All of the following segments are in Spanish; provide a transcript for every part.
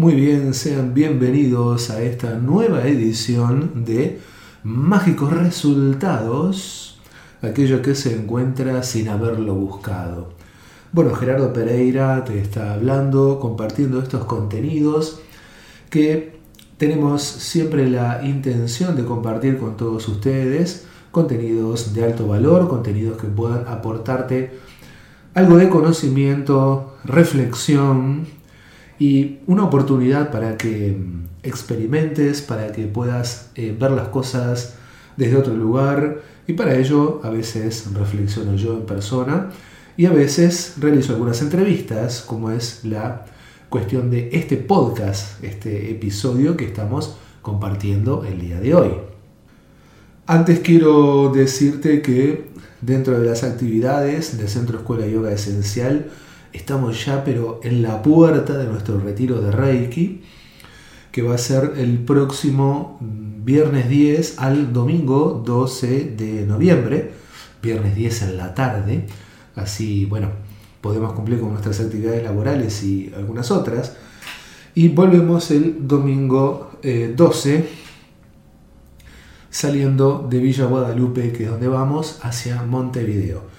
Muy bien, sean bienvenidos a esta nueva edición de Mágicos Resultados, aquello que se encuentra sin haberlo buscado. Bueno, Gerardo Pereira te está hablando, compartiendo estos contenidos que tenemos siempre la intención de compartir con todos ustedes, contenidos de alto valor, contenidos que puedan aportarte algo de conocimiento, reflexión, y una oportunidad para que mm, experimentes, para que puedas eh, ver las cosas desde otro lugar y para ello a veces reflexiono yo en persona y a veces realizo algunas entrevistas como es la cuestión de este podcast, este episodio que estamos compartiendo el día de hoy. Antes quiero decirte que dentro de las actividades del Centro Escuela Yoga Esencial estamos ya pero en la puerta de nuestro retiro de Reiki, que va a ser el próximo viernes 10 al domingo 12 de noviembre, viernes 10 en la tarde, así bueno, podemos cumplir con nuestras actividades laborales y algunas otras, y volvemos el domingo 12 eh, saliendo de Villa Guadalupe, que es donde vamos, hacia Montevideo.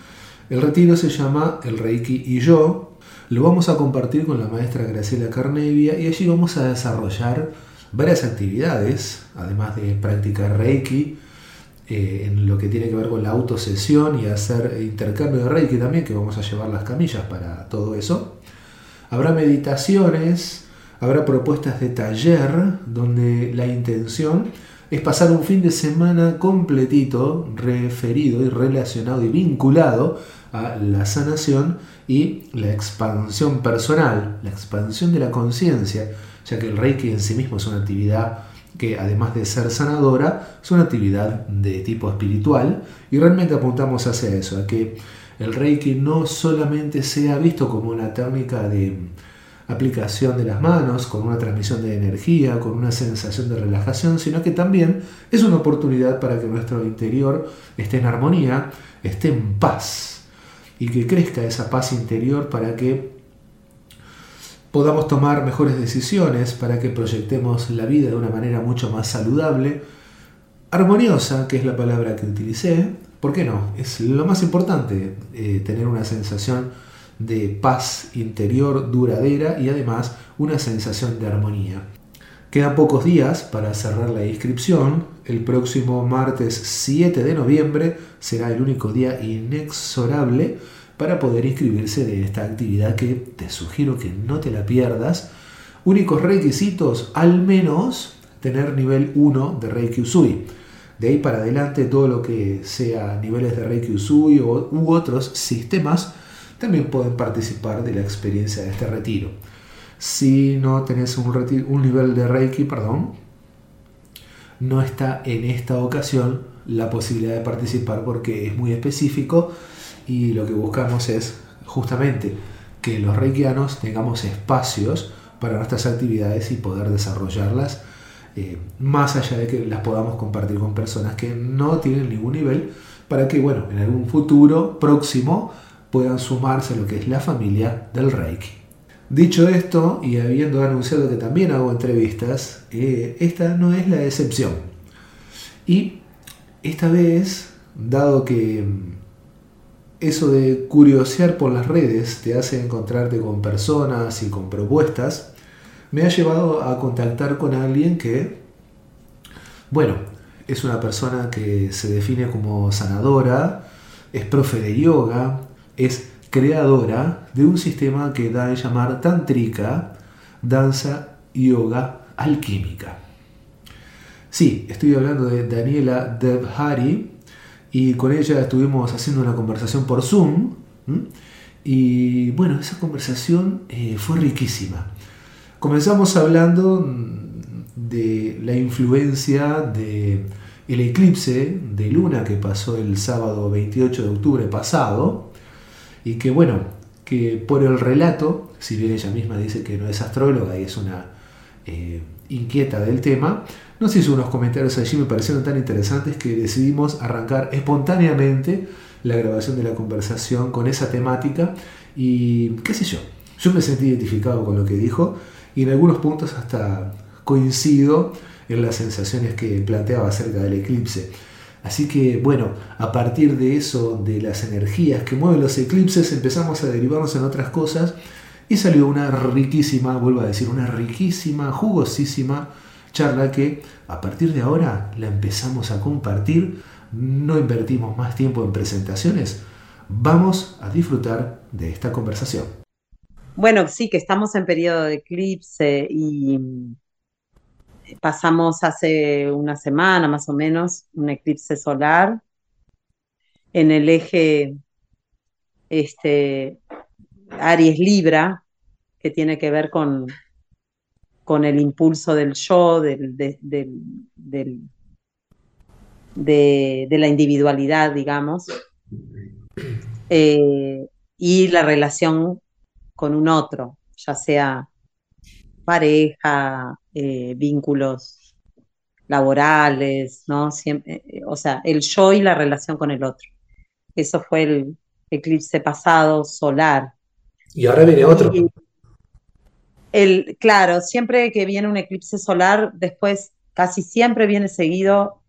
El retiro se llama El Reiki y yo. Lo vamos a compartir con la maestra Graciela Carnevia y allí vamos a desarrollar varias actividades, además de practicar Reiki, eh, en lo que tiene que ver con la autosesión y hacer intercambio de Reiki también, que vamos a llevar las camillas para todo eso. Habrá meditaciones, habrá propuestas de taller, donde la intención es pasar un fin de semana completito referido y relacionado y vinculado a la sanación y la expansión personal, la expansión de la conciencia, ya que el Reiki en sí mismo es una actividad que además de ser sanadora, es una actividad de tipo espiritual. Y realmente apuntamos hacia eso, a que el Reiki no solamente sea visto como una técnica de aplicación de las manos, con una transmisión de energía, con una sensación de relajación, sino que también es una oportunidad para que nuestro interior esté en armonía, esté en paz, y que crezca esa paz interior para que podamos tomar mejores decisiones, para que proyectemos la vida de una manera mucho más saludable, armoniosa, que es la palabra que utilicé. ¿Por qué no? Es lo más importante, eh, tener una sensación de paz interior duradera y además una sensación de armonía. Quedan pocos días para cerrar la inscripción. El próximo martes 7 de noviembre será el único día inexorable para poder inscribirse de esta actividad que te sugiero que no te la pierdas. Únicos requisitos, al menos tener nivel 1 de Reiki Usui. De ahí para adelante todo lo que sea niveles de Reiki Usui u otros sistemas también pueden participar de la experiencia de este retiro. Si no tenés un, nivel de Reiki, perdón, no está en esta ocasión la posibilidad de participar porque es muy específico y lo que buscamos es justamente que los reikianos tengamos espacios para nuestras actividades y poder desarrollarlas eh, más allá de que las podamos compartir con personas que no tienen ningún nivel para que bueno en algún futuro próximo puedan sumarse a lo que es la familia del reiki Dicho esto, y habiendo anunciado que también hago entrevistas, eh, esta no es la excepción. Y esta vez, dado que mm, eso de curiosear por las redes te hace encontrarte con personas y con propuestas, me ha llevado a contactar con alguien que, bueno, es una persona que se define como sanadora, es profe de yoga, es creadora de un sistema que da a llamar Tantrika, danza yoga alquímica. Sí, estoy hablando de Daniela Devhari y con ella estuvimos haciendo una conversación por Zoom y bueno, esa conversación eh, fue riquísima. Comenzamos hablando de la influencia de el eclipse de luna que pasó el sábado 28 de octubre pasado, y que bueno, que por el relato, si bien ella misma dice que no es astróloga y es una eh, inquieta del tema, nos hizo unos comentarios allí, me parecieron tan interesantes que decidimos arrancar espontáneamente la grabación de la conversación con esa temática y qué sé yo, yo me sentí identificado con lo que dijo y en algunos puntos hasta coincido en las sensaciones que planteaba acerca del eclipse. Así que bueno, a partir de eso, de las energías que mueven los eclipses, empezamos a derivarnos en otras cosas y salió una riquísima, vuelvo a decir, una riquísima, jugosísima charla que a partir de ahora la empezamos a compartir. No invertimos más tiempo en presentaciones. Vamos a disfrutar de esta conversación. Bueno, sí, que estamos en periodo de eclipse y pasamos hace una semana más o menos un eclipse solar en el eje este, Aries Libra, que tiene que ver con, con el impulso del yo, del, de, la individualidad, digamos, eh, y la relación con un otro, ya sea pareja, eh, vínculos laborales, ¿no? Siempre, eh, o sea, el yo y la relación con el otro. Eso fue el eclipse pasado solar. Y ahora viene otro. el, claro, siempre que viene un eclipse solar, después casi siempre viene seguido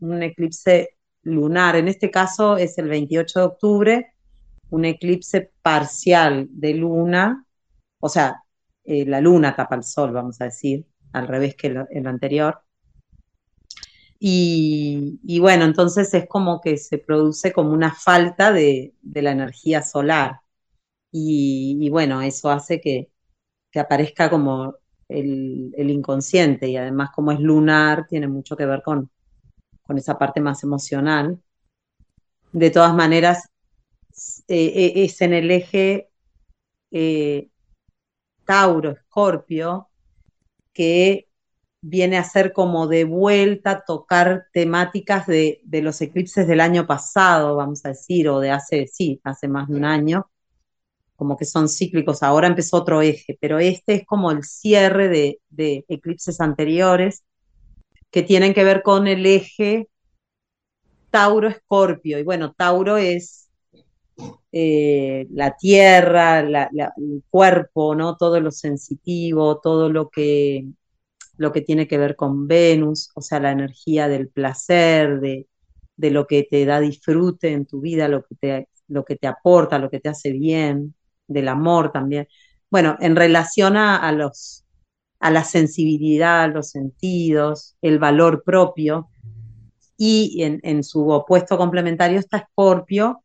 un eclipse lunar. En este caso es el 28 de octubre, un eclipse parcial de luna, o sea, eh, la luna tapa el sol, vamos a decir, al revés que el, anterior. Y, bueno, entonces es como que se produce como una falta de, la energía solar. Y, bueno, eso hace que, aparezca como el, inconsciente y además como es lunar, tiene mucho que ver con, con esa parte más emocional. De todas maneras, eh, eh, es en el eje Tauro, Escorpio, que viene a ser como de vuelta tocar temáticas de, los eclipses del año pasado, vamos a decir, o de hace, sí, hace más de un año, como que son cíclicos. Ahora empezó otro eje, pero este es como el cierre de, de eclipses anteriores que tienen que ver con el eje Tauro-Escorpio. Y bueno, Tauro es eh, la tierra, el cuerpo, ¿no? Todo lo sensitivo, todo lo que, lo que tiene que ver con Venus, o sea, la energía del placer, de, lo que te da disfrute en tu vida, lo que, te, lo que te aporta, lo que te hace bien, del amor también. Bueno, en relación a, los, a la sensibilidad, los sentidos, el valor propio, y en, en su opuesto complementario está Escorpio,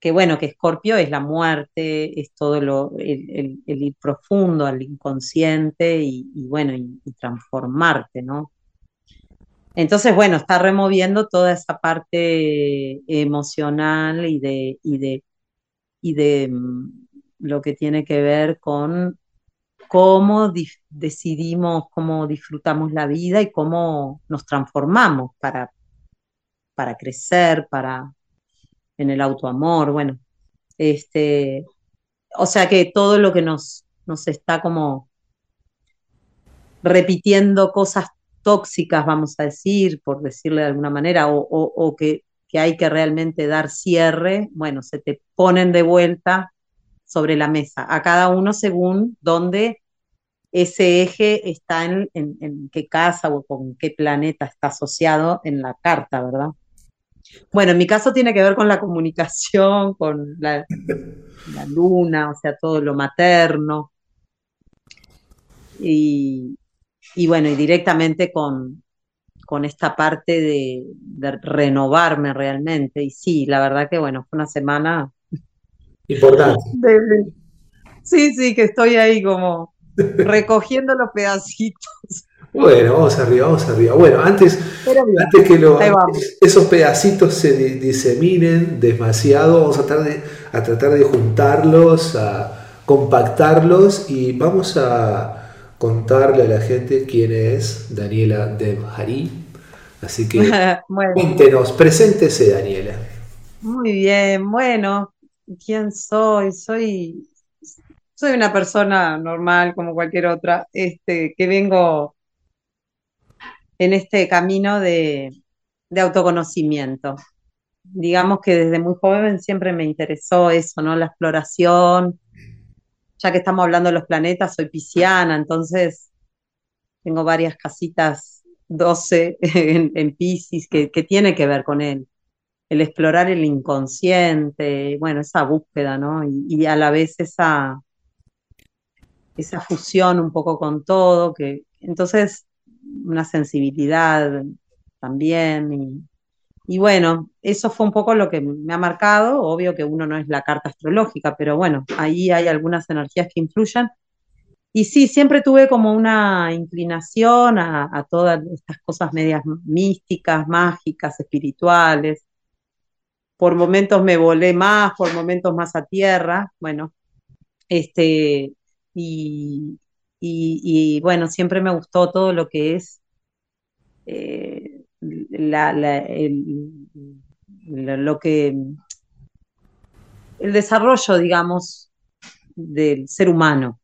que bueno, que Escorpio es la muerte, es todo lo, el, ir profundo al inconsciente y, bueno, y, transformarte, ¿no? Entonces, bueno, está removiendo toda esa parte emocional y de, y de, y de mm, lo que tiene que ver con cómo decidimos, cómo disfrutamos la vida y cómo nos transformamos para, para crecer, para, en el autoamor, bueno, este, o sea que todo lo que nos, nos está como repitiendo cosas tóxicas, vamos a decir, por decirle de alguna manera, o, que, hay que realmente dar cierre, bueno, se te ponen de vuelta sobre la mesa, a cada uno según dónde ese eje está en, en qué casa o con qué planeta está asociado en la carta, ¿verdad? Bueno, en mi caso tiene que ver con la comunicación, con la, luna, o sea, todo lo materno. Y, bueno, y directamente con, con esta parte de, renovarme realmente. Y sí, la verdad que bueno, fue una semana importante. sí, sí, que estoy ahí como recogiendo los pedacitos. Bueno, vamos arriba, vamos arriba. Bueno, antes, antes que esos pedacitos se diseminen demasiado, vamos a tratar, de, a tratar de juntarlos, a compactarlos y vamos a contarle a la gente quién es Daniela Demhari. Así que cuéntenos, preséntese Daniela. Muy bien, bueno, ¿quién soy? Soy, soy una persona normal como cualquier otra, este, que vengo en este camino de, autoconocimiento. Digamos que desde muy joven siempre me interesó eso, ¿no? La exploración, ya que estamos hablando de los planetas, soy pisciana, entonces tengo varias casitas 12 en, en Pisces que, tiene que ver con él el explorar el inconsciente, bueno, esa búsqueda, ¿no? Y, a la vez esa, esa fusión un poco con todo, que entonces una sensibilidad también. Y, bueno, eso fue un poco lo que me ha marcado. Obvio que uno no es la carta astrológica, pero bueno, ahí hay algunas energías que influyen. Y sí, siempre tuve como una inclinación a, a todas estas cosas medias místicas, mágicas, espirituales por momentos me volé más, por momentos más a tierra, bueno, este, y, bueno, siempre me gustó todo lo que es eh, lo que el desarrollo, digamos, del ser humano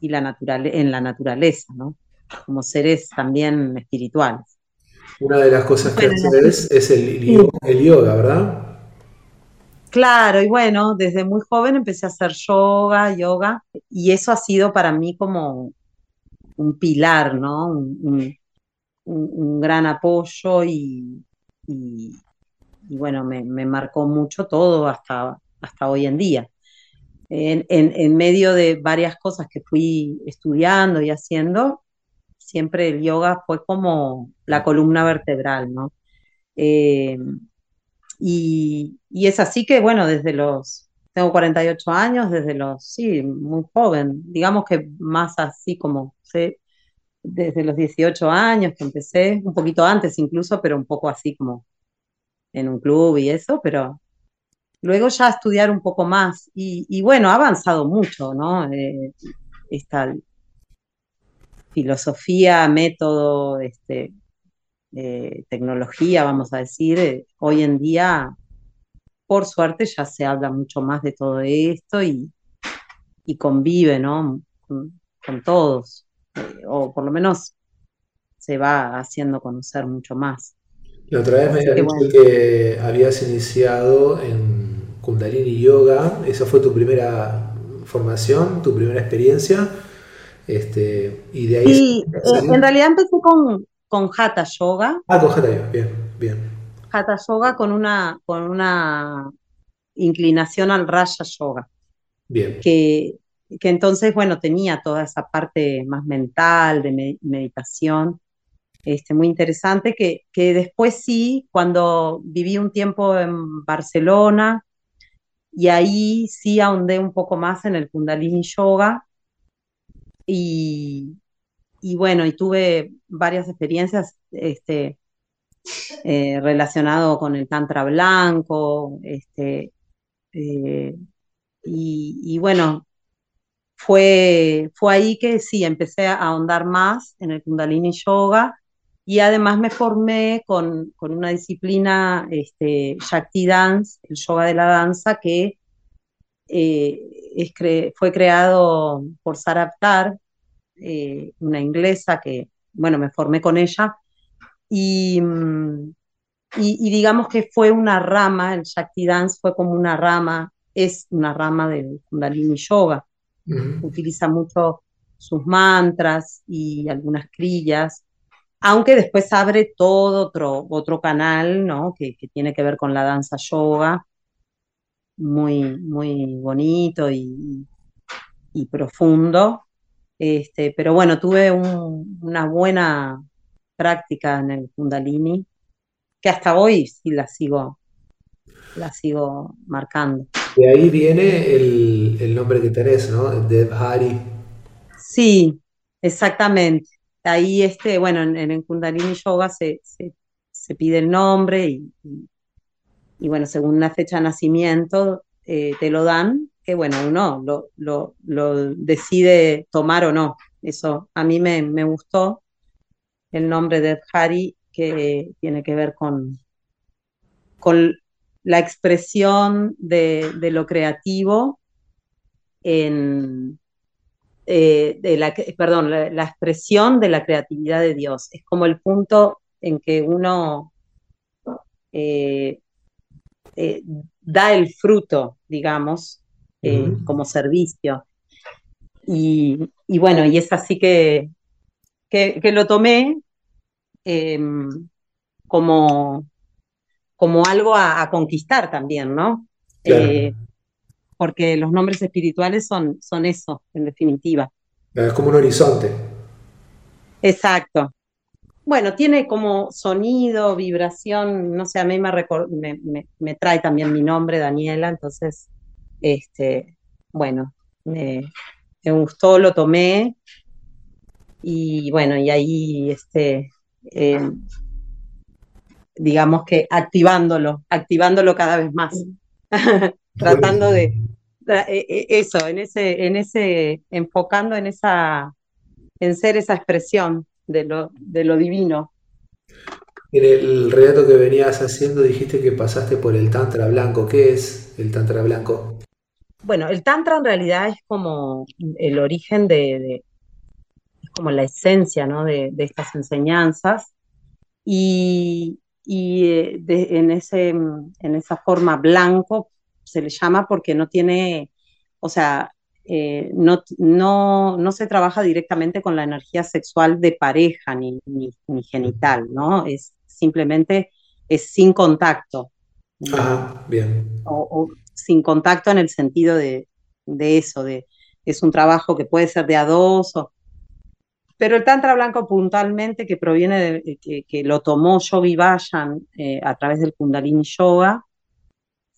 y la en la naturaleza, ¿no? Como seres también espirituales. Una de las cosas que haces es el, yoga, ¿verdad? Claro, y bueno, desde muy joven empecé a hacer yoga, yoga, y eso ha sido para mí como un pilar, ¿no? Un, gran apoyo y, bueno, me, marcó mucho todo hasta, hasta hoy en día. En, en, medio de varias cosas que fui estudiando y haciendo, siempre el yoga fue como la columna vertebral, ¿no? Eh, y, es así que, bueno, desde los, tengo 48 años, desde los, sí, muy joven, digamos que más así como, sé, desde los 18 años que empecé, un poquito antes incluso, pero un poco así como en un club y eso, pero luego ya estudiar un poco más y, bueno, ha avanzado mucho, ¿no? Eh, esta filosofía, método, este, eh, tecnología, vamos a decir, eh, hoy en día, por suerte, ya se habla mucho más de todo esto y, convive, ¿no? Con, todos, eh, o por lo menos se va haciendo conocer mucho más. La otra vez me habías dicho que habías iniciado en Kundalini Yoga, esa fue tu primera formación, tu primera experiencia. Este, y de ahí. Sí, en realidad empecé con, con Hatha Yoga. Ah, con Hatha Yoga, bien, bien. Hatha Yoga con una, con una inclinación al Raya Yoga. Bien. Que, que entonces, bueno, tenía toda esa parte más mental, de meditación, este, muy interesante, que, que después sí, cuando viví un tiempo en Barcelona, y ahí sí ahondé un poco más en el Kundalini Yoga, y, y bueno, y tuve varias experiencias este, eh, relacionado con el Tantra blanco, este, eh, y, bueno, fue, fue ahí que sí, empecé a ahondar más en el Kundalini Yoga y además me formé con, una disciplina, este, Shakti Dance, el yoga de la danza, que eh, fue creado por Sara eh, una inglesa que, bueno, me formé con ella, mm, y, y, digamos que fue una rama, el Shakti Dance fue como una rama, es una rama del Kundalini Yoga. Utiliza mucho sus mantras y algunas crillas, aunque después abre todo otro, otro canal, ¿no? Que, que tiene que ver con la danza yoga, muy, muy bonito y, y profundo. Este, pero bueno, tuve una buena práctica en el Kundalini, que hasta hoy sí la sigo, la sigo marcando. De ahí viene el, nombre que tenés, ¿no? Dev Hari. Sí, exactamente. Ahí, este, bueno, en, el Kundalini Yoga se, pide el nombre y, bueno, según la fecha de nacimiento eh, te lo dan que bueno, uno lo, decide tomar o no. Eso a mí me, gustó el nombre de Hari, que tiene que ver con, con la expresión de, lo creativo en, eh, de la, perdón, la, expresión de la creatividad de Dios. Es como el punto en que uno eh, eh, da el fruto, digamos, eh, como servicio. Y, bueno, y es así que, que, lo tomé em, como, como algo a, conquistar también, ¿no? Eh, porque los nombres espirituales son, son eso, en definitiva. Es como un horizonte. Exacto. Bueno, tiene como sonido, vibración, no sé, a mí me, me, trae también mi nombre, Daniela, entonces, este, bueno, me, gustó, lo tomé y bueno, y ahí, este, eh, digamos que activándolo, activándolo cada vez más, tratando de, e, e, eso, en ese, en ese, enfocando en esa, en ser esa expresión de lo, de lo divino. En el relato que venías haciendo dijiste que pasaste por el Tantra blanco. ¿Qué es el Tantra blanco? Bueno, el Tantra en realidad es como el origen de, es como la esencia ¿no? de, estas enseñanzas. Y, y eh, en, ese, en esa forma blanco se le llama porque no tiene, o sea, eh, no, no, no, se trabaja directamente con la energía sexual de pareja ni, ni, genital, ¿no? Es simplemente es sin contacto. Ah, bien. O, sin contacto en el sentido de, eso, es un trabajo que puede ser de a dos Pero el Tantra Blanco puntualmente, que proviene de, que, lo tomó Yogi Vayan eh, a través del Kundalini Yoga,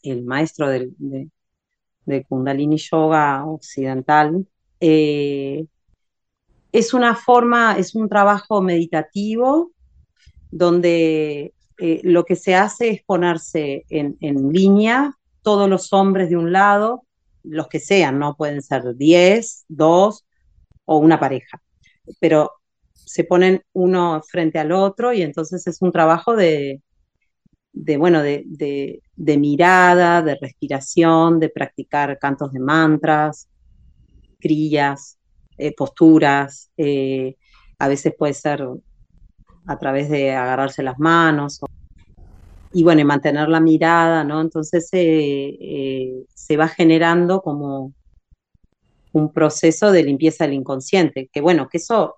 el maestro del, de, Kundalini Yoga occidental, eh, es una forma, es un trabajo meditativo donde eh, lo que se hace es ponerse en, línea todos los hombres de un lado, los que sean, no pueden ser 10, 2 o una pareja, pero se ponen uno frente al otro y entonces es un trabajo de, de, bueno, de, mirada, de respiración, de practicar cantos de mantras, crillas, eh, posturas, eh, a veces puede ser a través de agarrarse las manos y bueno, mantener la mirada, ¿no? Entonces eh, se va generando como un proceso de limpieza del inconsciente, que bueno, que eso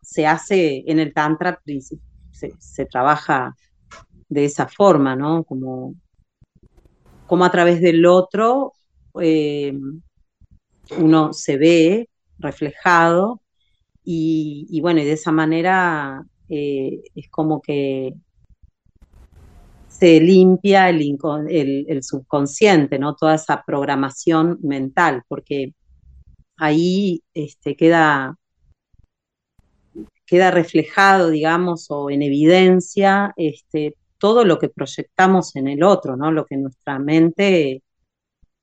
se hace en el Tantra, se, se trabaja de esa forma, ¿no? Como, como a través del otro eh, uno se ve reflejado y, bueno, y de esa manera eh, es como que se limpia el, subconsciente, ¿no? Toda esa programación mental, porque ahí este, queda, queda reflejado, digamos, o en evidencia este, todo lo que proyectamos en el otro, ¿no? Lo que nuestra mente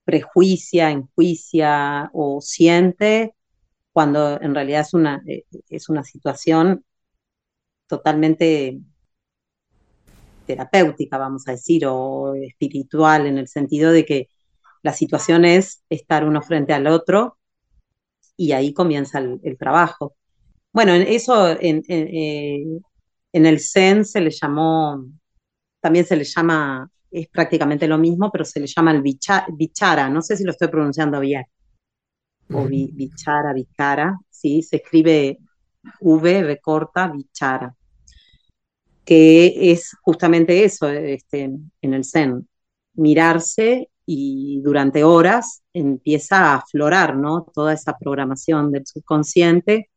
prejuicia, enjuicia o siente cuando en realidad es una, eh, es una situación totalmente terapéutica, vamos a decir, o espiritual, en el sentido de que la situación es estar uno frente al otro y ahí comienza el, trabajo. Bueno, eso en, eh, en, el Zen se le llamó también se le llama, es prácticamente lo mismo, pero se le llama el bichara, no sé si lo estoy pronunciando bien, o bichara, bicara, sí, se escribe V, V corta, bichara, que es justamente eso este, en el Zen, mirarse y durante horas empieza a aflorar, ¿no? Toda esa programación del subconsciente.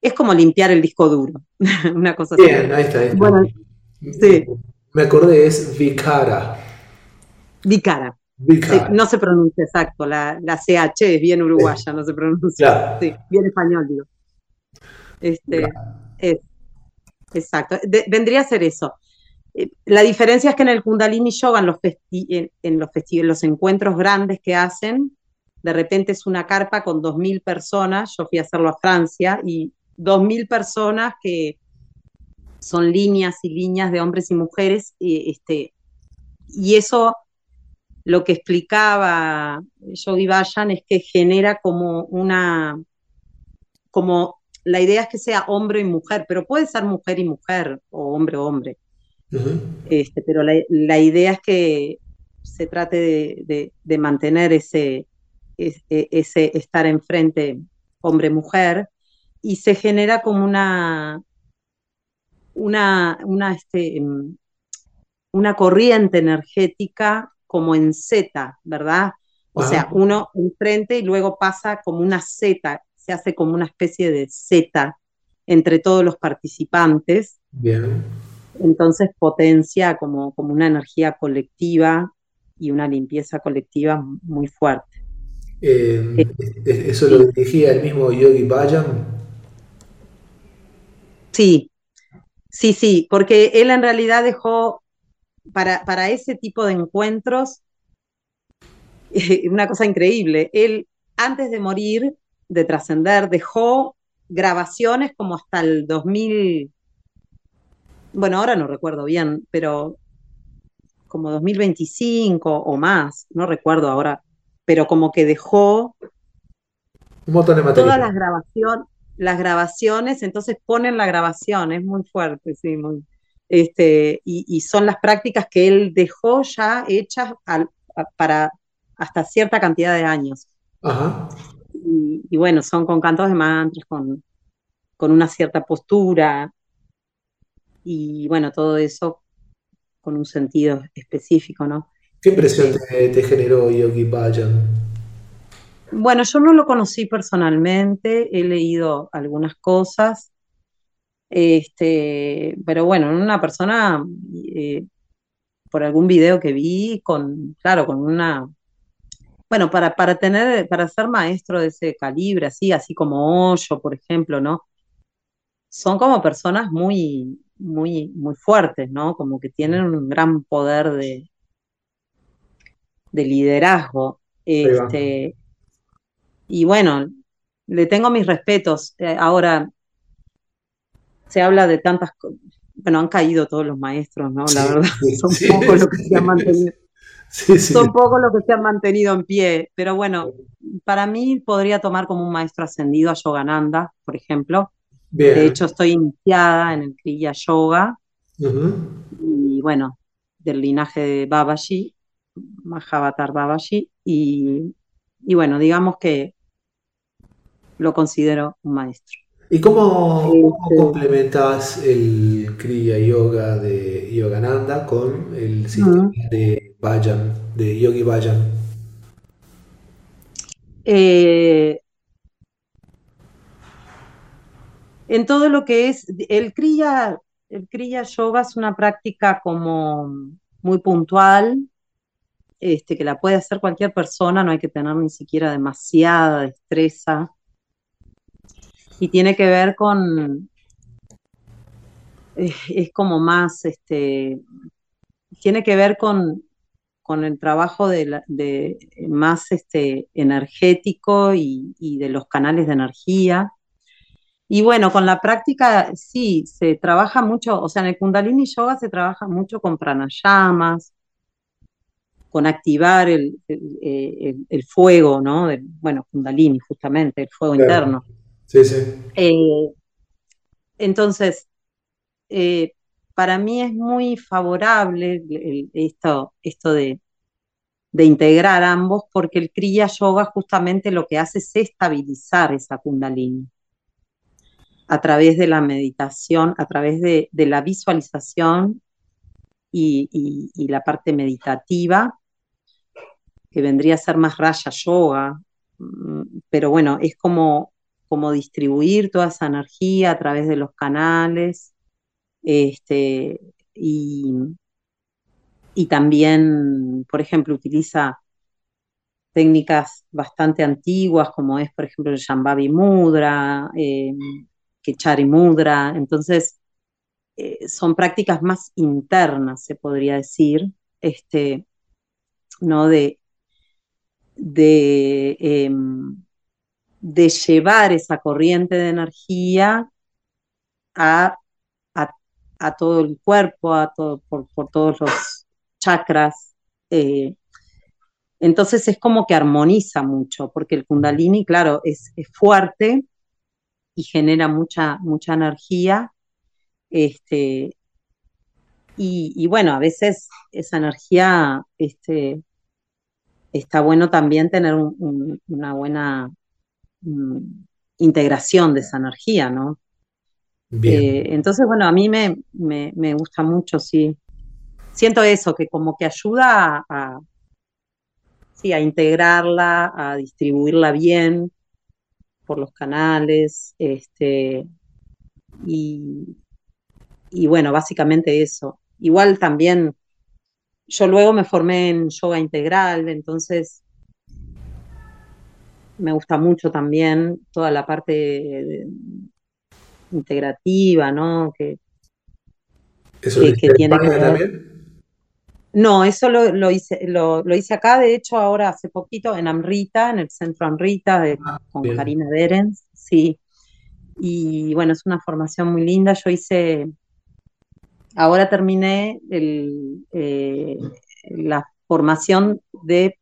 Es como limpiar el disco duro, una cosa así. Bien, ahí está. Ahí Bueno, sí. Me acordé, es Vicara. Vicara. no se pronuncia exacto, la, CH es bien uruguaya, no se pronuncia. Sí, bien español, digo. Este, exacto. vendría a ser eso. Eh, la diferencia es que en el Kundalini Yoga, en los, en, los, los encuentros grandes que hacen, de repente es una carpa con 2.000 personas, yo fui a hacerlo a Francia, y 2.000 personas que son líneas y líneas de hombres y mujeres, y, este, y eso lo que explicaba Yogi Bayan es que genera como una, como la idea es que sea hombre y mujer, pero puede ser mujer y mujer, o hombre o hombre. este, pero la, idea es que se trate de, mantener ese, ese estar enfrente hombre-mujer y se genera como una, una, una, este, una corriente energética como en Z, ¿verdad? O sea, uno enfrente y luego pasa como una Z, se hace como una especie de Z entre todos los participantes. Bien. Entonces potencia como, como una energía colectiva y una limpieza colectiva muy fuerte. Eh, eh, ¿Eso lo dirigía el mismo Yogi Bayan? Sí, sí, sí, porque él en realidad dejó para, para ese tipo de encuentros una cosa increíble. Él, antes de morir, de trascender, dejó grabaciones como hasta el 2000, bueno, ahora no recuerdo bien, pero como 2025 o más, no recuerdo ahora, pero como que dejó un montón de todas las grabaciones, las grabaciones, entonces ponen la grabación, es muy fuerte, sí, muy, este, y, son las prácticas que él dejó ya hechas para hasta cierta cantidad de años. Ajá. Y, bueno, son con cantos de mantras, con, con una cierta postura, y bueno, todo eso con un sentido específico, ¿no? ¿Qué impresión te, generó Yogi Bhajan? Bueno, yo no lo conocí personalmente, he leído algunas cosas, este, pero bueno, una persona, eh, por algún video que vi, con, claro, con una bueno, para, para tener, para ser maestro de ese calibre, así, así como Hoyo, por ejemplo, ¿no? Son como personas muy, muy, muy fuertes, ¿no? Como que tienen un gran poder de, de liderazgo. Este, y bueno, le tengo mis respetos. Eh, ahora, se habla de tantas cosas. Bueno, han caído todos los maestros, ¿no? La verdad, son pocos los que se han mantenido. Son pocos los que se han mantenido en pie, pero bueno, para mí podría tomar como un maestro ascendido a Yogananda, por ejemplo. De hecho, estoy iniciada en el Kriya Yoga. Y bueno, del linaje de Babaji, Mahavatar Babaji. Y, y bueno, digamos que lo considero un maestro. ¿Y cómo, este complementas el Kriya Yoga de Yogananda con el sistema de Vayan, de Yogi Vayan? Eh, en todo lo que es el Kriya, el Yoga es una práctica como muy puntual, este, que la puede hacer cualquier persona, no hay que tener ni siquiera demasiada destreza y tiene que ver con, es, como más, este, tiene que ver con, con el trabajo de, de más este, energético y, de los canales de energía. Y bueno, con la práctica sí, se trabaja mucho, o sea, en el Kundalini Yoga se trabaja mucho con pranayamas, con activar el, el, fuego, ¿no? bueno, Kundalini, justamente, el fuego interno. Sí, sí. Eh, entonces, eh, para mí es muy favorable esto, esto de, integrar ambos, porque el Kriya Yoga justamente lo que hace es estabilizar esa Kundalini a través de la meditación, a través de, la visualización y, y, la parte meditativa, que vendría a ser más Raya Yoga, mm, pero bueno, es como cómo distribuir toda esa energía a través de los canales. Este, y, también, por ejemplo, utiliza técnicas bastante antiguas, como es, por ejemplo, el Shambhavi Mudra, eh, Kechari Mudra. Entonces, eh, son prácticas más internas, se podría decir, este, ¿no? De, de em, de llevar esa corriente de energía a, a, todo el cuerpo, a todo, por, todos los chakras. Eh, entonces es como que armoniza mucho, porque el kundalini, claro, es, fuerte y genera mucha, mucha energía. Este, y, bueno, a veces esa energía este, está bueno también tener una buena mm, integración de esa energía, ¿no? Eh, entonces, bueno, a mí me, me, gusta mucho, sí. Siento eso, que como que ayuda a, sí, a integrarla, a distribuirla bien por los canales, este, y, y bueno, básicamente eso. Igual también, yo luego me formé en yoga integral, entonces me gusta mucho también toda la parte integrativa, ¿no? Que, ¿Eso que, tiene que también? No, eso lo, hice, lo, hice acá, de hecho, ahora hace poquito en Amrita, en el centro Amrita, ah, con Karina Berens, sí. Y bueno, es una formación muy linda. Yo hice ahora terminé eh, la formación de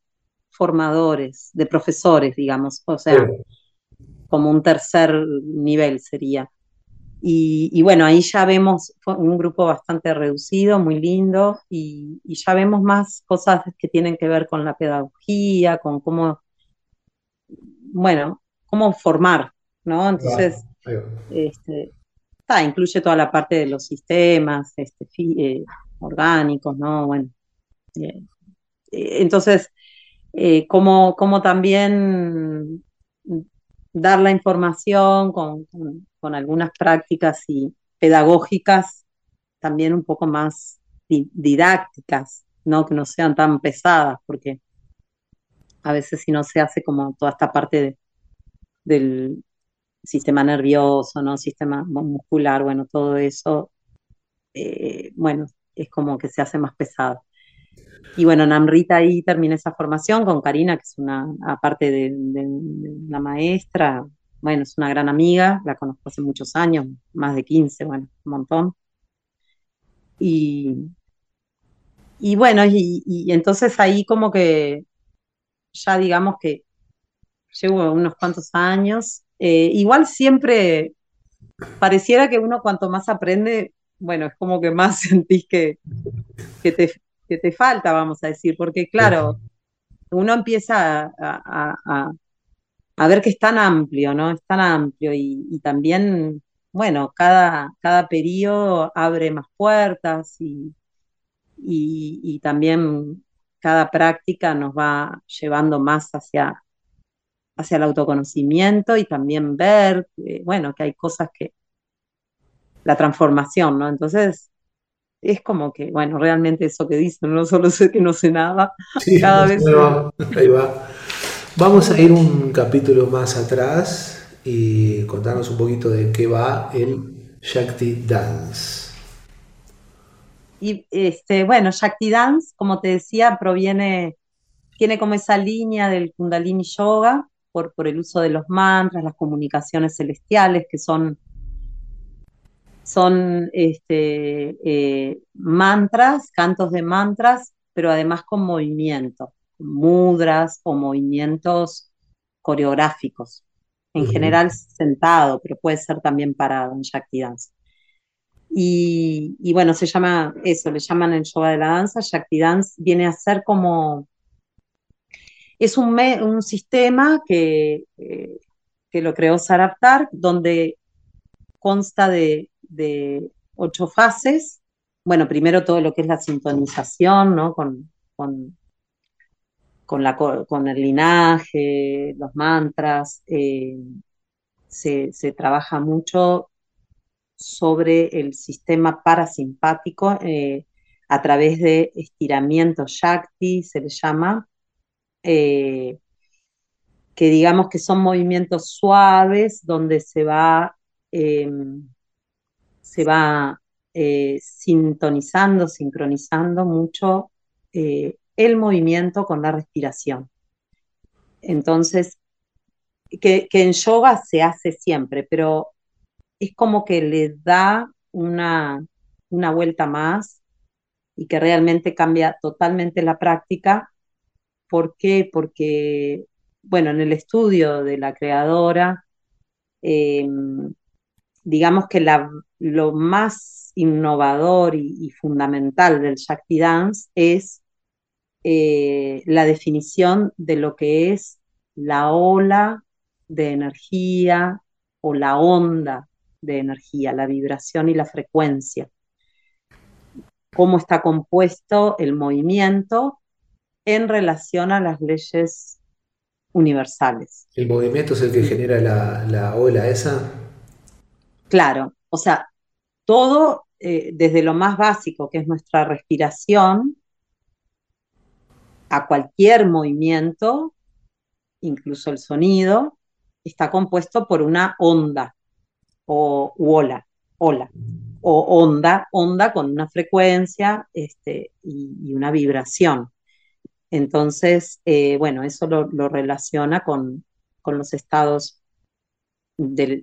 formadores, de profesores, digamos, o sea, como un tercer nivel sería. Y, bueno, ahí ya vemos un grupo bastante reducido, muy lindo, y, ya vemos más cosas que tienen que ver con la pedagogía, con cómo, bueno, cómo formar, ¿no? Entonces, este, incluye toda la parte de los sistemas este, eh, orgánicos, ¿no? Bueno, eh, eh, entonces, como, también dar la información con, algunas prácticas y pedagógicas también un poco más didácticas, ¿no? Que no sean tan pesadas, porque a veces si no se hace como toda esta parte del, sistema nervioso, ¿no? Sistema muscular, bueno, todo eso, eh, bueno, es como que se hace más pesado. Y bueno, en Amrita ahí terminé esa formación con Karina, que es una, aparte de, la maestra, bueno, es una gran amiga, la conozco hace muchos años, más de 15, bueno, un montón. Y, y bueno, y entonces ahí como que ya digamos que llevo unos cuantos años eh, igual siempre pareciera que uno cuanto más aprende, bueno, es como que más sentís que, que, te, te falta, vamos a decir, porque claro, uno empieza a, ver que es tan amplio, ¿no? Es tan amplio y, también, bueno, cada, cada periodo abre más puertas y, y también cada práctica nos va llevando más hacia, hacia el autoconocimiento y también ver, eh, bueno, que hay cosas que, la transformación, ¿no? Entonces, es como que, bueno, realmente eso que dicen, no solo sé que no sé nada, cada vez... ahí va. Vamos a ir un capítulo más atrás y contarnos un poquito de qué va el Shakti Dance. Y este, bueno, Shakti Dance, como te decía, proviene, tiene como esa línea del Kundalini Yoga, por, el uso de los mantras, las comunicaciones celestiales, que son, son este, eh, mantras, cantos de mantras, pero además con movimiento, mudras o movimientos coreográficos. En general sentado, pero puede ser también parado en Shakti Dance. Y, y, bueno, se llama eso, le llaman el yoga de la danza. Shakti Dance viene a ser como es un, un sistema que, eh, que, lo creó Saraptar, donde consta de, ocho fases. Bueno, primero todo lo que es la sintonización, ¿no? Con, con, la, con el linaje, los mantras. Eh, se, trabaja mucho sobre el sistema parasimpático eh, a través de estiramiento Shakti, se le llama, eh, que digamos que son movimientos suaves donde se va, em, se va eh, sintonizando, sincronizando mucho eh, el movimiento con la respiración. Entonces, que, en yoga se hace siempre, pero es como que le da una, una vuelta más y que realmente cambia totalmente la práctica ¿Por qué? Porque, bueno, en el estudio de la creadora, em, digamos que lo más innovador y, fundamental del Shakti Dance es eh, la definición de lo que es la ola de energía o la onda de energía, la vibración y la frecuencia. Cómo está compuesto el movimiento en relación a las leyes universales. ¿El movimiento es el que genera la, ola esa? Claro, o sea, todo eh, desde lo más básico, que es nuestra respiración, a cualquier movimiento, incluso el sonido, está compuesto por una onda o ola, ola, o onda, onda con una frecuencia este, y, una vibración. Entonces, eh, bueno, eso lo, relaciona con, los estados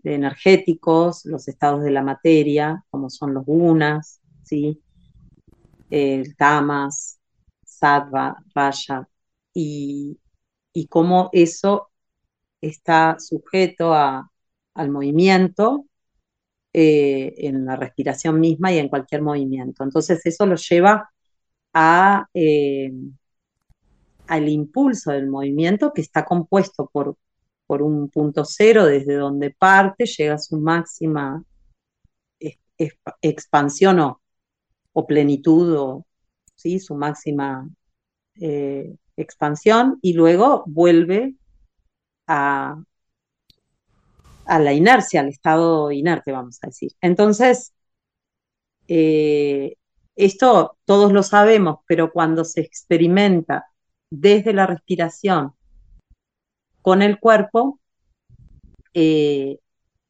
energéticos, los estados de la materia, como son los gunas, ¿sí? el tamas, sattva, raya, y, y cómo eso está sujeto al movimiento eh, en la respiración misma y en cualquier movimiento. Entonces eso lo lleva a, eh, al impulso del movimiento que está compuesto por, por un punto cero desde donde parte, llega a su máxima expansión o, plenitud o ¿sí? su máxima eh, expansión y luego vuelve a, la inercia, al estado inerte, vamos a decir. Entonces, eh, esto todos lo sabemos, pero cuando se experimenta desde la respiración con el cuerpo, eh,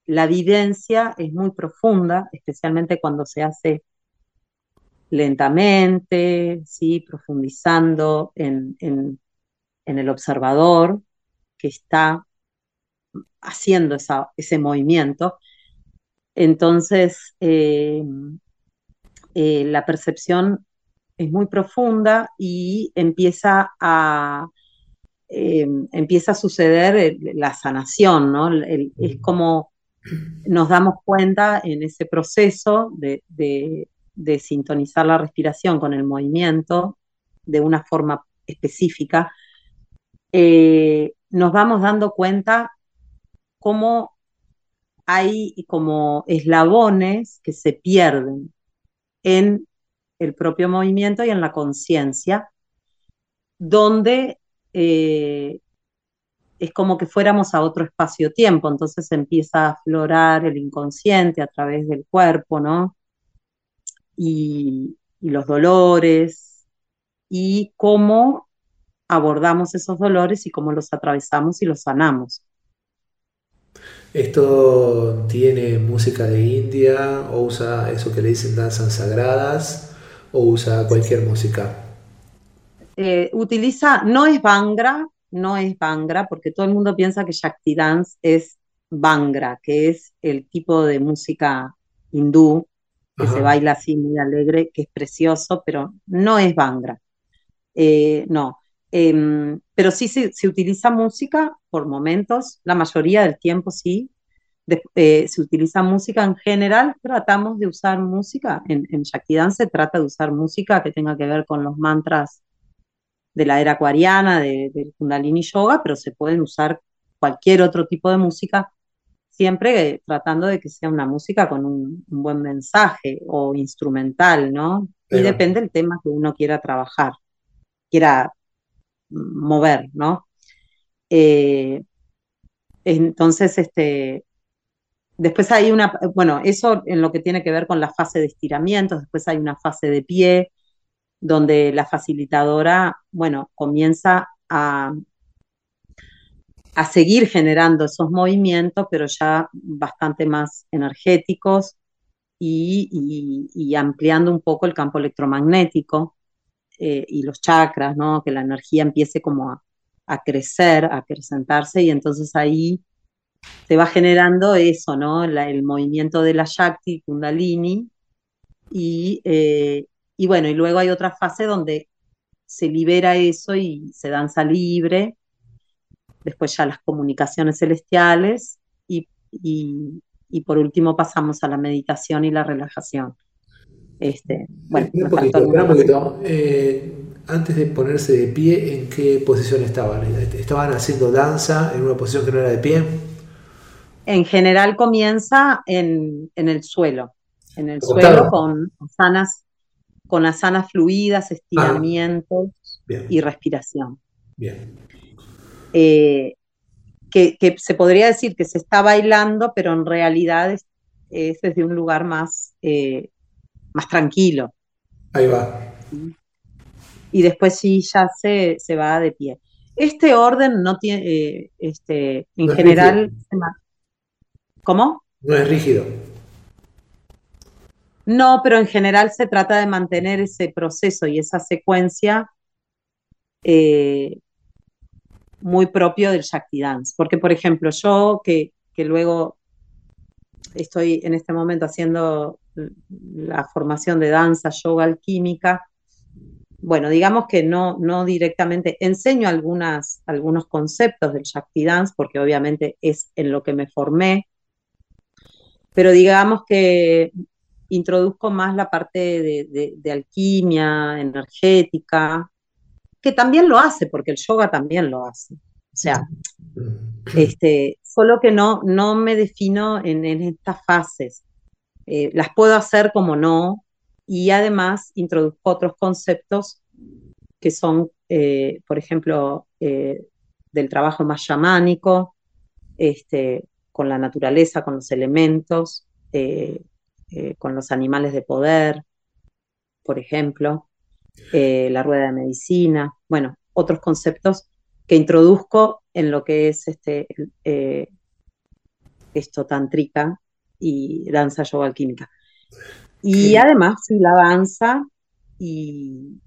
la vivencia es muy profunda, especialmente cuando se hace lentamente, ¿sí? profundizando en, en el observador, que está haciendo ese movimiento. Entonces, eh, eh, la percepción es muy profunda y empieza a, eh, empieza a suceder la sanación, ¿no? es como nos damos cuenta en ese proceso de, sintonizar la respiración con el movimiento de una forma específica, nos vamos dando cuenta cómo hay como eslabones que se pierden en el propio movimiento y en la conciencia, donde eh, es como que fuéramos a otro espacio-tiempo, entonces empieza a aflorar el inconsciente a través del cuerpo, ¿no? Y, y los dolores, y cómo abordamos esos dolores y cómo los atravesamos y los sanamos. ¿Esto tiene música de India o usa eso que le dicen danzas sagradas o usa cualquier música? Eh, utiliza, no es Bangra, no es Bangra, porque todo el mundo piensa que Shakti Dance es Bangra, que es el tipo de música hindú que se baila así muy alegre, que es precioso, pero no es Bangra. Eh, no, Em, pero sí se, utiliza música por momentos, la mayoría del tiempo sí. Eh, se utiliza música en general, tratamos de usar música, en, en Shakidan se trata de usar música que tenga que ver con los mantras de la era acuariana, del Kundalini Yoga, pero se pueden usar cualquier otro tipo de música, siempre tratando de que sea una música con un, buen mensaje o instrumental, ¿no? Y depende del tema que uno quiera trabajar, quiera mover, ¿no? Eh, entonces, este, después hay una, bueno, eso en lo que tiene que ver con la fase de estiramientos, después hay una fase de pie, donde la facilitadora, bueno, comienza a, a seguir generando esos movimientos, pero ya bastante más energéticos y ampliando un poco el campo electromagnético. Eh, y los chakras, ¿no? Que la energía empiece como a, crecer, a acrecentarse y entonces ahí se va generando eso, ¿no? el movimiento de la Shakti, Kundalini y, eh, y bueno, y luego hay otra fase donde se libera eso y se danza libre, después ya las comunicaciones celestiales y, y por último pasamos a la meditación y la relajación. Este, bueno, un poquito, un poquito. Eh, antes de ponerse de pie, ¿en qué posición estaban? ¿Estaban haciendo danza en una posición que no era de pie? En general comienza en, el suelo, en el suelo con asanas, con asanas fluidas, estiramientos y respiración. Bien. Eh, que, se podría decir que se está bailando, pero en realidad es, desde un lugar más, eh, más tranquilo. Ahí va. Y después sí ya se, se va de pie. Este orden no tiene, eh, este, en general, ¿cómo? No es rígido. No, pero en general se trata de mantener ese proceso y esa secuencia eh, muy propio del Shakti Dance. Porque, por ejemplo, yo que, que luego estoy en este momento haciendo la formación de danza, yoga, alquímica, bueno, digamos que no, no directamente enseño algunos conceptos del Shakti Dance, porque obviamente es en lo que me formé, pero digamos que introduzco más la parte de, de alquimia energética, que también lo hace, porque el yoga también lo hace. O sea, este, solo que no, no me defino en, estas fases. Eh, las puedo hacer como no, y además introduzco otros conceptos que son, eh, por ejemplo, eh, del trabajo más chamánico, este, con la naturaleza, con los elementos, con los animales de poder, por ejemplo, la rueda de medicina, bueno, otros conceptos que introduzco en lo que es este, eh, esto tantrica y danza yoga alquímica. Y además, sí, la danza y,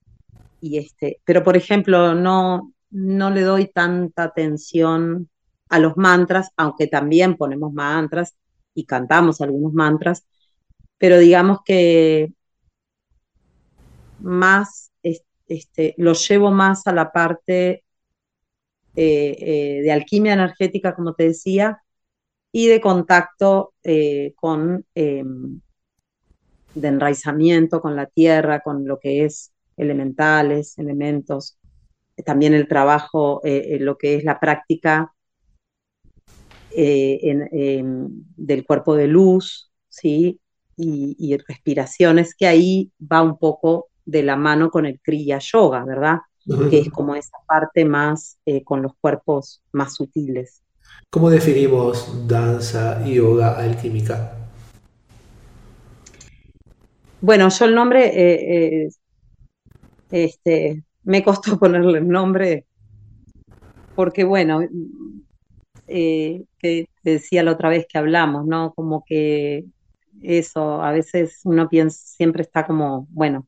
este, pero por ejemplo, no, no le doy tanta atención a los mantras, aunque también ponemos mantras y cantamos algunos mantras, pero digamos que más este, lo llevo más a la parte eh, eh, de alquimia energética, como te decía, y de contacto eh, con, em, de enraizamiento con la tierra, con lo que es elementales, elementos, también el trabajo, lo que es la práctica em, del cuerpo de luz, ¿sí? Y, y, respiraciones, que ahí va un poco de la mano con el Kriya Yoga, ¿verdad? que es como esa parte más eh, con los cuerpos más sutiles. ¿Cómo definimos danza yoga alquímica? Bueno, yo el nombre, eh, eh, este, me costó ponerle el nombre porque, bueno, que te decía la otra vez que hablamos, ¿no? Como que eso, a veces uno piensa, siempre está como, bueno,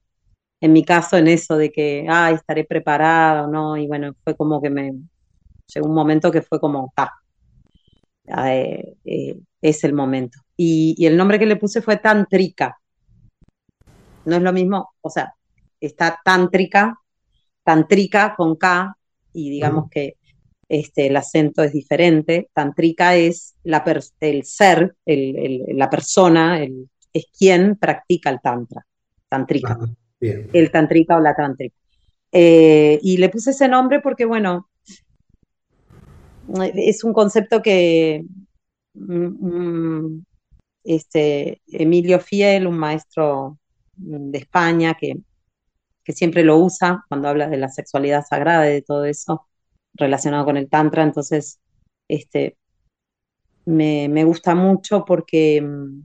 en mi caso en eso de que, ay, estaré preparada o no, y bueno, fue como que me, llegó un momento que fue como, ta, eh, eh, es el momento. Y, el nombre que le puse fue Tantrica. No es lo mismo, o sea, está Tántrica, Tantrica con K, y digamos que este, el acento es diferente. Tantrica es la el ser, la persona, es quien practica el Tantra. Tantrica el tantrica o la tantrica. Eh, y le puse ese nombre porque, bueno, es un concepto que mm, mm, este, Emilio Fiel, un maestro de España, que, que, siempre lo usa cuando habla de la sexualidad sagrada y de todo eso relacionado con el Tantra. Entonces, este, me, me gusta mucho porque mm,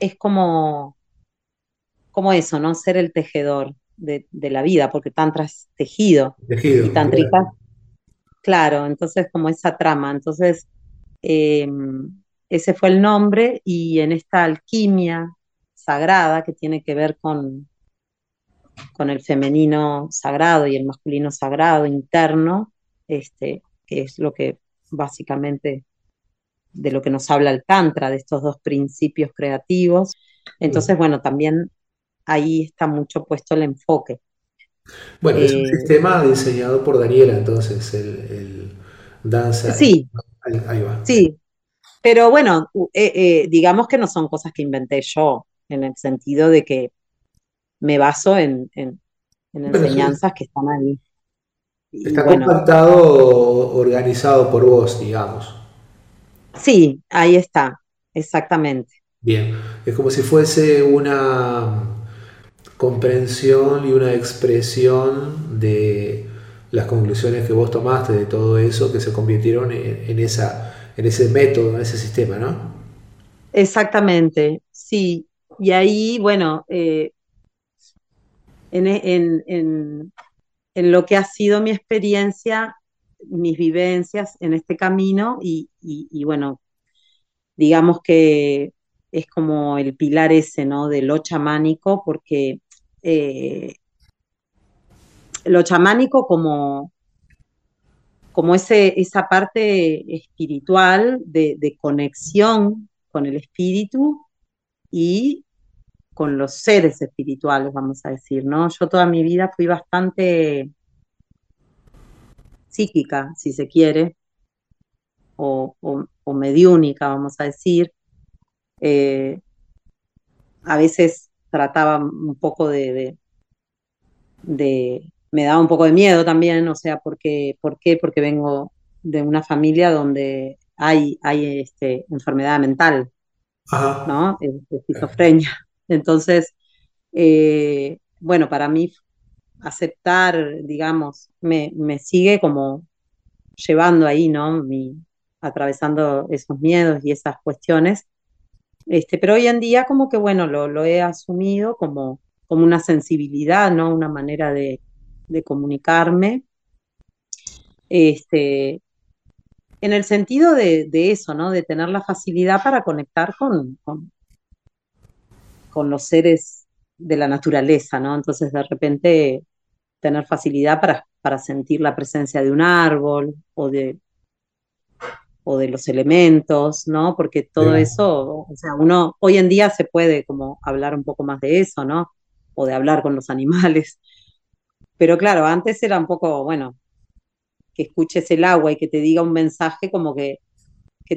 es como como eso, ¿no? Ser el tejedor de, la vida, porque Tantra es tejido. Tejido. Y Tantrika, claro. entonces como esa trama. Entonces, em, ese fue el nombre y en esta alquimia sagrada que tiene que ver con, con el femenino sagrado y el masculino sagrado interno, este, que es lo que básicamente de lo que nos habla el Tantra, de estos dos principios creativos. Entonces, bueno, también ahí está mucho puesto el enfoque. Bueno, es un eh, sistema diseñado por Daniela, entonces, el, danza. Sí, ahí, va. Sí, pero bueno, eh, eh, digamos que no son cosas que inventé yo, en el sentido de que me baso en, en enseñanzas que están ahí. está compactado, organizado por vos, digamos. Sí, ahí está, exactamente. Bien, es como si fuese una comprensión y una expresión de las conclusiones que vos tomaste de todo eso que se convirtieron en, esa, en ese método, en ese sistema, ¿no? Exactamente, sí. Y ahí, bueno, eh, en, lo que ha sido mi experiencia, mis vivencias en este camino y, bueno, digamos que es como el pilar ese, ¿no? De lo chamánico, porque eh, lo chamánico como, como ese, esa parte espiritual de conexión con el espíritu y con los seres espirituales, vamos a decir, ¿no? Yo toda mi vida fui bastante psíquica, si se quiere, o, o, mediúnica, vamos a decir. Eh, a veces trataba un poco de, de, me daba un poco de miedo también, o sea, porque, ¿por qué? Porque vengo de una familia donde hay, hay este, enfermedad mental, ¿no? Esquizofrenia. Entonces, eh, bueno, para mí aceptar, digamos, me, sigue como llevando ahí, ¿no? Mi, atravesando esos miedos y esas cuestiones. Este, pero hoy en día como que, bueno, lo, he asumido como, como una sensibilidad, ¿no? Una manera de, comunicarme. Este, en el sentido de, eso, ¿no? De tener la facilidad para conectar con, con los seres de la naturaleza, ¿no? Entonces de repente tener facilidad para, para sentir la presencia de un árbol o de, o de los elementos, ¿no? Porque todo eso, o sea, uno hoy en día se puede como hablar un poco más de eso, ¿no? O de hablar con los animales. Pero claro, antes era un poco, bueno, que escuches el agua y que te diga un mensaje como que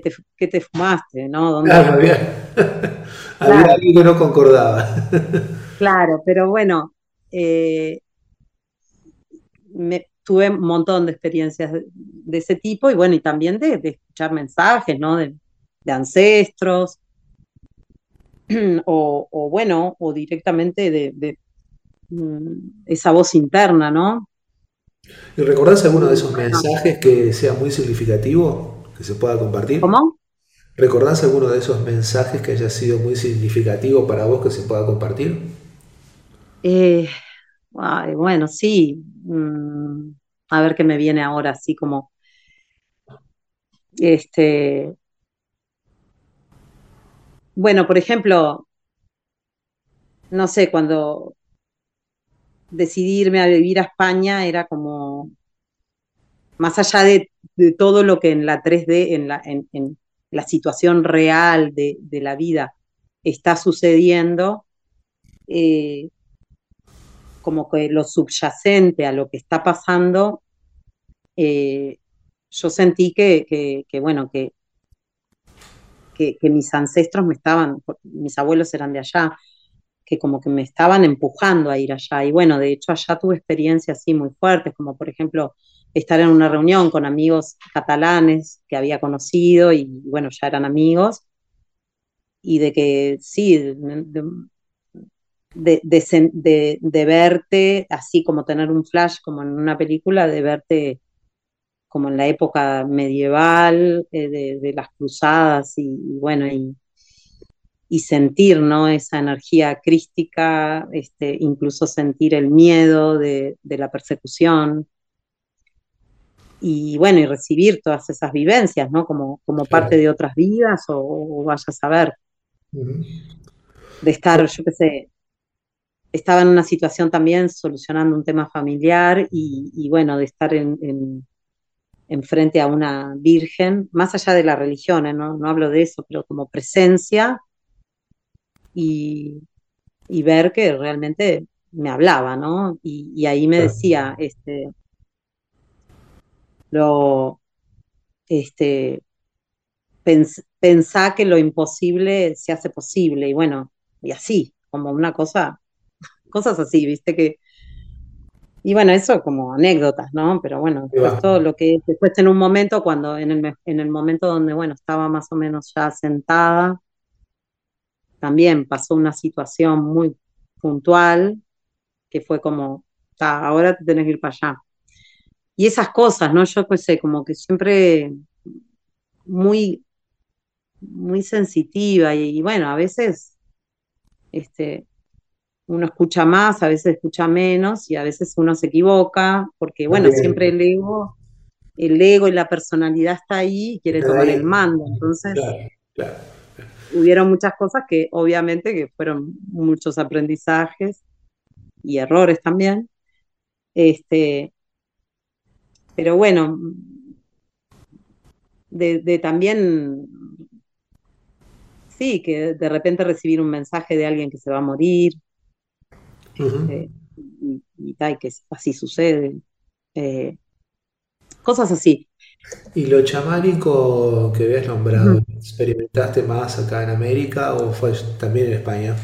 que te, fumaste, ¿no? Claro, había, alguien que no concordaba. claro, pero bueno, eh, tuve un montón de experiencias de, ese tipo y bueno, y también de, escuchar mensajes, ¿no? De, ancestros, o, bueno, o directamente de, mm, esa voz interna, ¿no? ¿Y recordás alguno de esos mensajes que sea muy significativo? Que se pueda compartir? ¿Cómo? ¿Recordás alguno de esos mensajes que haya sido muy significativo para vos que se pueda compartir? Eh, bueno, sí. Mm, a ver qué me viene ahora, así como. Este. Bueno, por ejemplo, no sé, cuando decidí irme a vivir a España era como más allá de, todo lo que en la 3D, en la, situación real de, la vida está sucediendo, eh, como que lo subyacente a lo que está pasando, eh, yo sentí que, bueno, que, mis ancestros me estaban, mis abuelos eran de allá, que como que me estaban empujando a ir allá. Y bueno, de hecho allá tuve experiencias así muy fuertes, como por ejemplo estar en una reunión con amigos catalanes que había conocido y bueno, ya eran amigos, y de que sí, de, verte, así como tener un flash como en una película, de verte como en la época medieval, eh, de, las cruzadas y, bueno, y, y, sentir ¿no? esa energía crística, este, incluso sentir el miedo de, la persecución y bueno, y recibir todas esas vivencias, ¿no? Como, como parte de otras vidas o, vaya a saber. De estar, yo qué sé, estaba en una situación también solucionando un tema familiar y, bueno, de estar en, en, frente a una virgen, más allá de la religión, ¿eh? no, no hablo de eso, pero como presencia y, y ver que realmente me hablaba, ¿no? Y, y ahí me decía, este, lo, este, pensá que lo imposible se hace posible y bueno, y así, como una cosa, cosas así, viste que Y bueno, eso como anécdotas, ¿no? Pero bueno, pues todo lo que después en un momento, cuando en el, en el momento donde, bueno, estaba más o menos ya sentada, también pasó una situación muy puntual que fue como, ahora te tenés que ir para allá. Y esas cosas, ¿no? Yo pues sé, como que siempre muy, muy sensitiva y, bueno, a veces este, uno escucha más, a veces escucha menos y a veces uno se equivoca, porque bueno, siempre el ego, el ego y la personalidad está ahí y quiere tomar el mando. Entonces, hubieron muchas cosas que obviamente que fueron muchos aprendizajes y errores también. Este, pero bueno, de, también, sí, que de repente recibir un mensaje de alguien que se va a morir, este, y, tal, que así sucede. Eh, cosas así. ¿Y lo chamánico que habías nombrado, experimentaste más acá en América o fue también en España?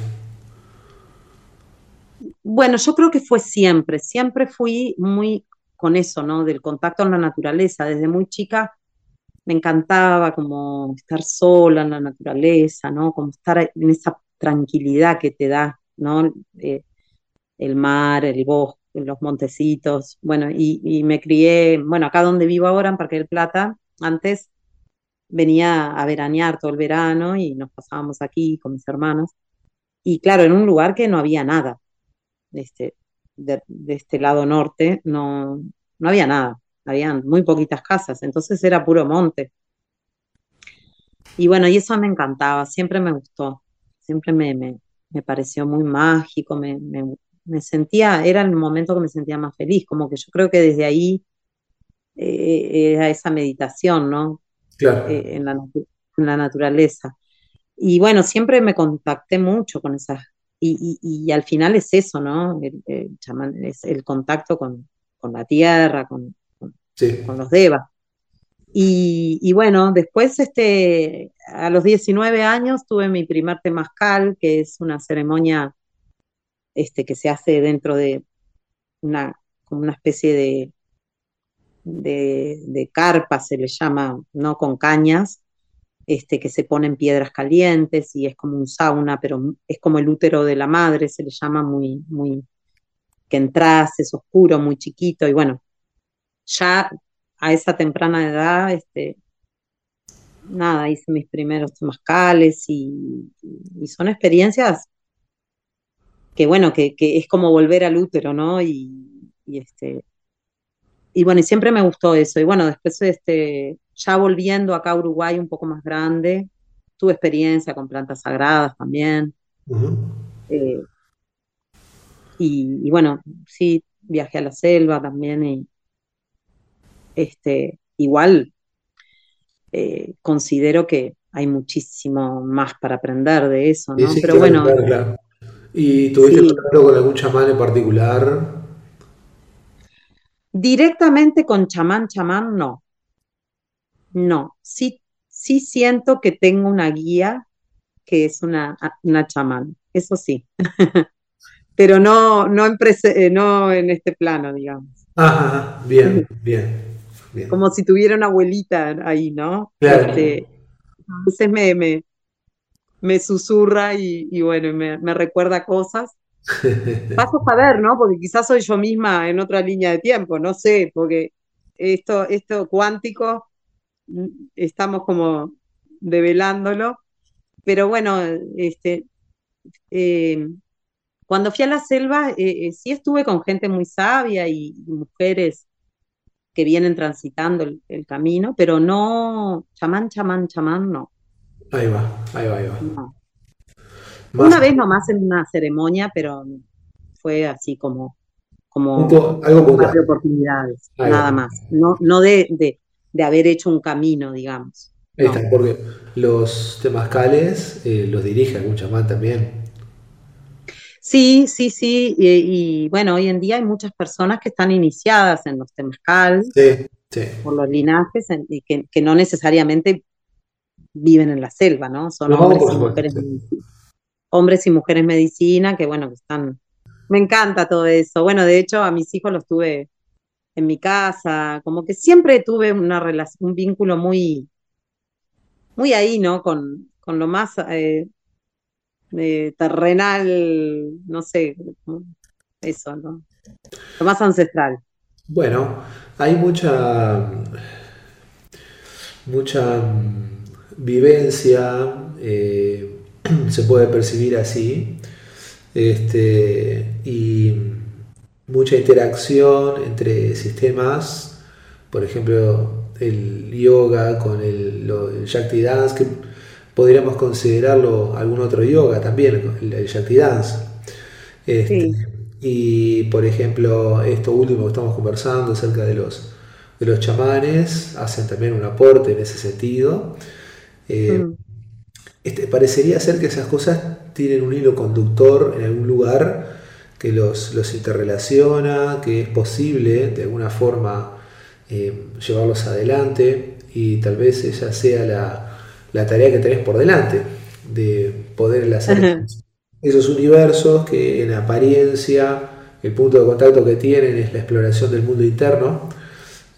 Bueno, yo creo que fue siempre, siempre fui muy con eso, ¿no? Del contacto con la naturaleza. Desde muy chica me encantaba como estar sola en la naturaleza, ¿no? Como estar en esa tranquilidad que te da, ¿no? Eh, el mar, el bosque, los montecitos, bueno, y, y, me crié, bueno, acá donde vivo ahora, en Parque del Plata, antes venía a veranear todo el verano y nos pasábamos aquí con mis hermanos. Y claro, en un lugar que no había nada, este, de, este lado norte, no, no había nada, habían muy poquitas casas, entonces era puro monte. Y bueno, y eso me encantaba, siempre me gustó, siempre me, me, pareció muy mágico, me, me, sentía, era el momento que me sentía más feliz, como que yo creo que desde ahí eh, era esa meditación, ¿no? Claro. Eh, en, la, en la naturaleza. Y bueno, siempre me contacté mucho con esas y, al final es eso, ¿no? El, es el contacto con, la tierra, con, con, los devas. Y, bueno, después, este, a los 19 años, tuve mi primer temazcal, que es una ceremonia este, que se hace dentro de una, como una especie de, de, de carpa, se le llama, ¿no? Con cañas, este, que se ponen piedras calientes y es como un sauna, pero es como el útero de la madre, se le llama muy, muy, que entras, es oscuro, muy chiquito, y bueno, ya a esa temprana edad, este, nada, hice mis primeros temazcales y, y son experiencias que bueno, que, es como volver al útero, ¿no? Y, y, este, y bueno, y siempre me gustó eso. Y bueno, después este, ya volviendo acá a Uruguay un poco más grande, tuve experiencia con plantas sagradas también. Eh, y, bueno, sí, viajé a la selva también y este, igual eh, considero que hay muchísimo más para aprender de eso, ¿no? Pero bueno. ¿Y tuviste contacto con algún chamán en particular? Directamente con chamán, chamán, no. No, sí, sí siento que tengo una guía que es una, una chamán, eso sí. Pero no, no, en eh, no en este plano, digamos. Ajá, bien, bien, Como si tuviera una abuelita ahí, ¿no? Este, a veces me, me, susurra y, bueno, me, me recuerda cosas. Paso a ver, ¿no? Porque quizás soy yo misma en otra línea de tiempo, no sé, porque esto, esto cuántico estamos como develándolo. Pero bueno, este, eh, cuando fui a la selva, eh, eh, sí estuve con gente muy sabia y, mujeres que vienen transitando el, camino, pero no, chamán, chamán, chamán, no. Ahí va, ahí va, ahí va. Una vez nomás en una ceremonia, pero fue así como, como algo de oportunidades, nada más. No, no de, de haber hecho un camino, digamos. porque los temazcales eh, los dirige algún chamán también. Sí, sí, sí. Y, bueno, hoy en día hay muchas personas que están iniciadas en los temazcal por los linajes y que, no necesariamente viven en la selva, ¿no? Son hombres, y mujeres, hombres y mujeres medicina que, bueno, que están Me encanta todo eso. Bueno, de hecho, a mis hijos los tuve en mi casa, como que siempre tuve una relación, un vínculo muy, muy ahí, ¿no? Con, lo más eh, terrenal, no sé, eso, ¿no? Lo más ancestral. Bueno, hay mucha, mucha vivencia, eh, se puede percibir así, este, y mucha interacción entre sistemas, por ejemplo, el yoga con el, el Shakti Dance, que podríamos considerarlo algún otro yoga también, el, Shakti Dance. Este, y por ejemplo, esto último que estamos conversando acerca de los, de los chamanes, hacen también un aporte en ese sentido. Eh, mm. este, parecería ser que esas cosas tienen un hilo conductor en algún lugar que los, los interrelaciona, que es posible de alguna forma eh, llevarlos adelante y tal vez esa sea la, tarea que tenés por delante, de poder hacer esos universos que en apariencia el punto de contacto que tienen es la exploración del mundo interno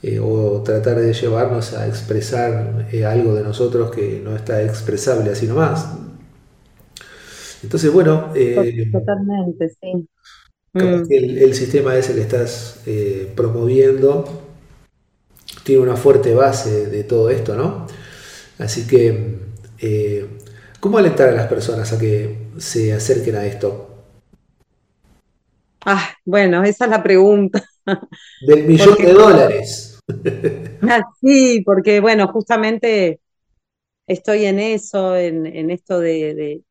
eh, o tratar de llevarnos a expresar eh, algo de nosotros que no está expresable así nomás. Entonces, bueno... Eh, Totalmente, sí. Mm. El, el, sistema ese que estás promoviendo tiene una fuerte base de todo esto, ¿no? Así que, ¿cómo alentar a las personas a que se acerquen a esto? Ah, bueno, esa es la pregunta. Del millón de dólares. Ah, sí, porque bueno, justamente estoy en eso, en, esto de, de,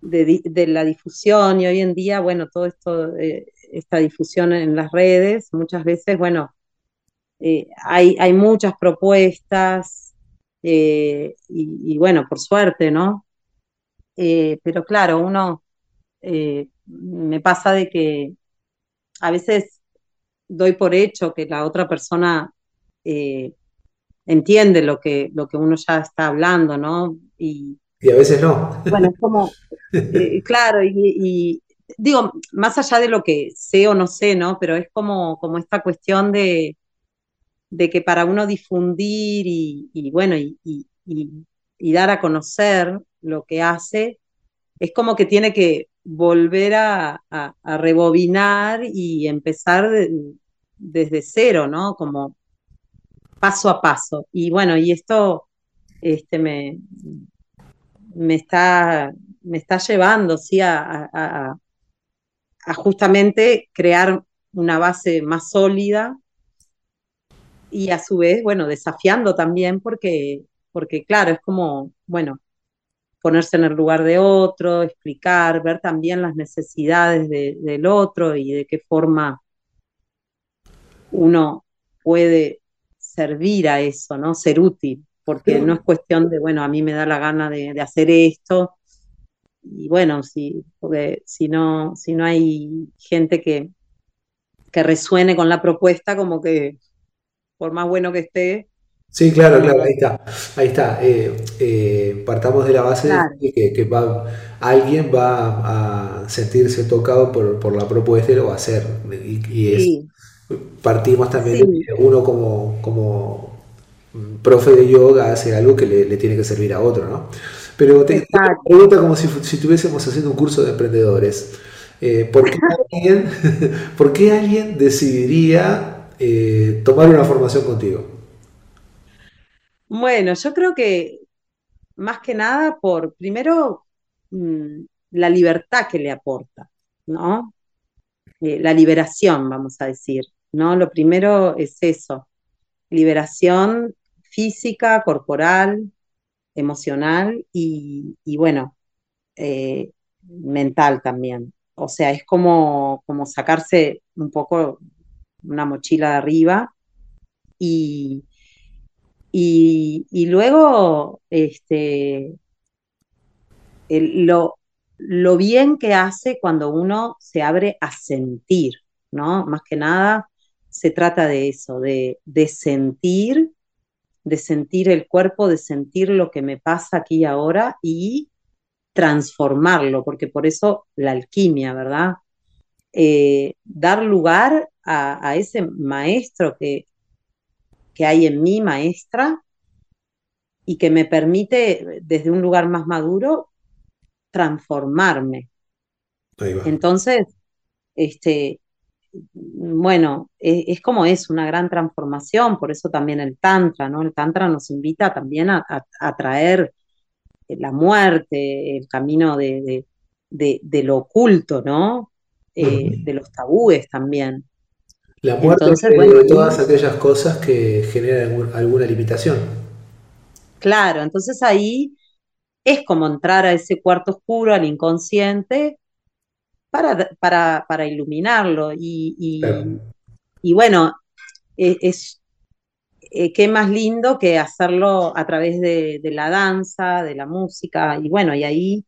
la difusión y hoy en día, bueno, todo esto, eh, esta difusión en las redes, muchas veces, bueno, eh, hay, hay, muchas propuestas eh, y, bueno, por suerte, ¿no? pero claro, uno me pasa de que a veces doy por hecho que la otra persona entiende lo que, lo que uno ya está hablando, ¿no? Y, a veces no. Bueno, es como, eh, claro, y, digo, más allá de lo que sé o no sé, ¿no? Pero es como, como esta cuestión de, de que para uno difundir y, bueno, y, y, dar a conocer lo que hace, es como que tiene que volver a, rebobinar y empezar desde cero, ¿no? Como paso a paso. Y bueno, y esto este, me, me, está, me está llevando, sí, a, justamente crear una base más sólida y a su vez, bueno, desafiando también porque, porque claro, es como, bueno, ponerse en el lugar de otro, explicar, ver también las necesidades del otro y de qué forma uno puede servir a eso, ¿no? Ser útil, porque no es cuestión de, bueno, a mí me da la gana de, hacer esto, y bueno, si, porque si no, si no hay gente que, que resuene con la propuesta, como que por más bueno que esté, Sí, claro, claro, ahí está. Ahí está. Eh, eh, partamos de la base de que, va, alguien va a sentirse tocado por, la propuesta y lo va a hacer. Y, partimos también de uno como, como profe de yoga hace algo que le, tiene que servir a otro, ¿no? Pero te, pregunta como si, si, estuviésemos haciendo un curso de emprendedores. Eh, ¿por, qué alguien, ¿Por qué alguien decidiría tomar una formación contigo? Bueno, yo creo que más que nada por, primero, mm, la libertad que le aporta, ¿no? Eh, la liberación, vamos a decir, ¿no? Lo primero es eso, liberación física, corporal, emocional y, bueno, eh, mental también. O sea, es como, como sacarse un poco una mochila de arriba y, y, luego, este, lo, lo bien que hace cuando uno se abre a sentir, ¿no? Más que nada se trata de eso, de, de sentir, de sentir el cuerpo, de sentir lo que me pasa aquí y ahora y transformarlo, porque por eso la alquimia, ¿verdad? eh, dar lugar a, ese maestro que, que hay en mí, maestra, y que me permite desde un lugar más maduro transformarme. Entonces, este, bueno, e, es, como es una gran transformación, por eso también el Tantra, ¿no? El Tantra nos invita también a, traer la muerte, el camino de, lo oculto, ¿no? Eh, de los tabúes también. La muerte de todas aquellas cosas que generan alguna limitación. Claro, entonces ahí es como entrar a ese cuarto oscuro, al inconsciente, para, para, para iluminarlo. Y, y, bueno, e, es, eh, qué más lindo que hacerlo a través de, la danza, de la música, y bueno, y ahí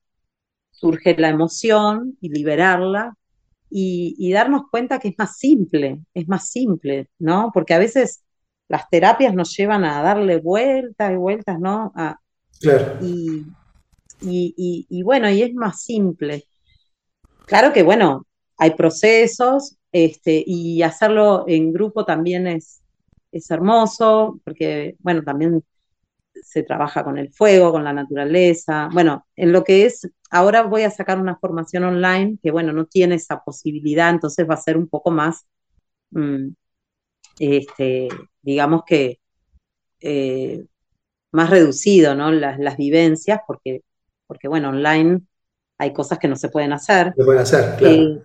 surge la emoción y liberarla y, darnos cuenta que es más simple, es más simple, ¿no? Porque a veces las terapias nos llevan a darle vueltas y vueltas, ¿no? claro. Y, y, y, bueno, y es más simple. Claro que, bueno, hay procesos este, y hacerlo en grupo también es, es hermoso, porque, bueno, también se trabaja con el fuego, con la naturaleza. Bueno, en lo que es, ahora voy a sacar una formación online que, bueno, no tiene esa posibilidad, entonces va a ser un poco más, mm, este, digamos que, eh, más reducido, ¿no? Las, las vivencias, porque, porque, bueno, online hay cosas que no se pueden hacer. Se pueden hacer, claro. Eh,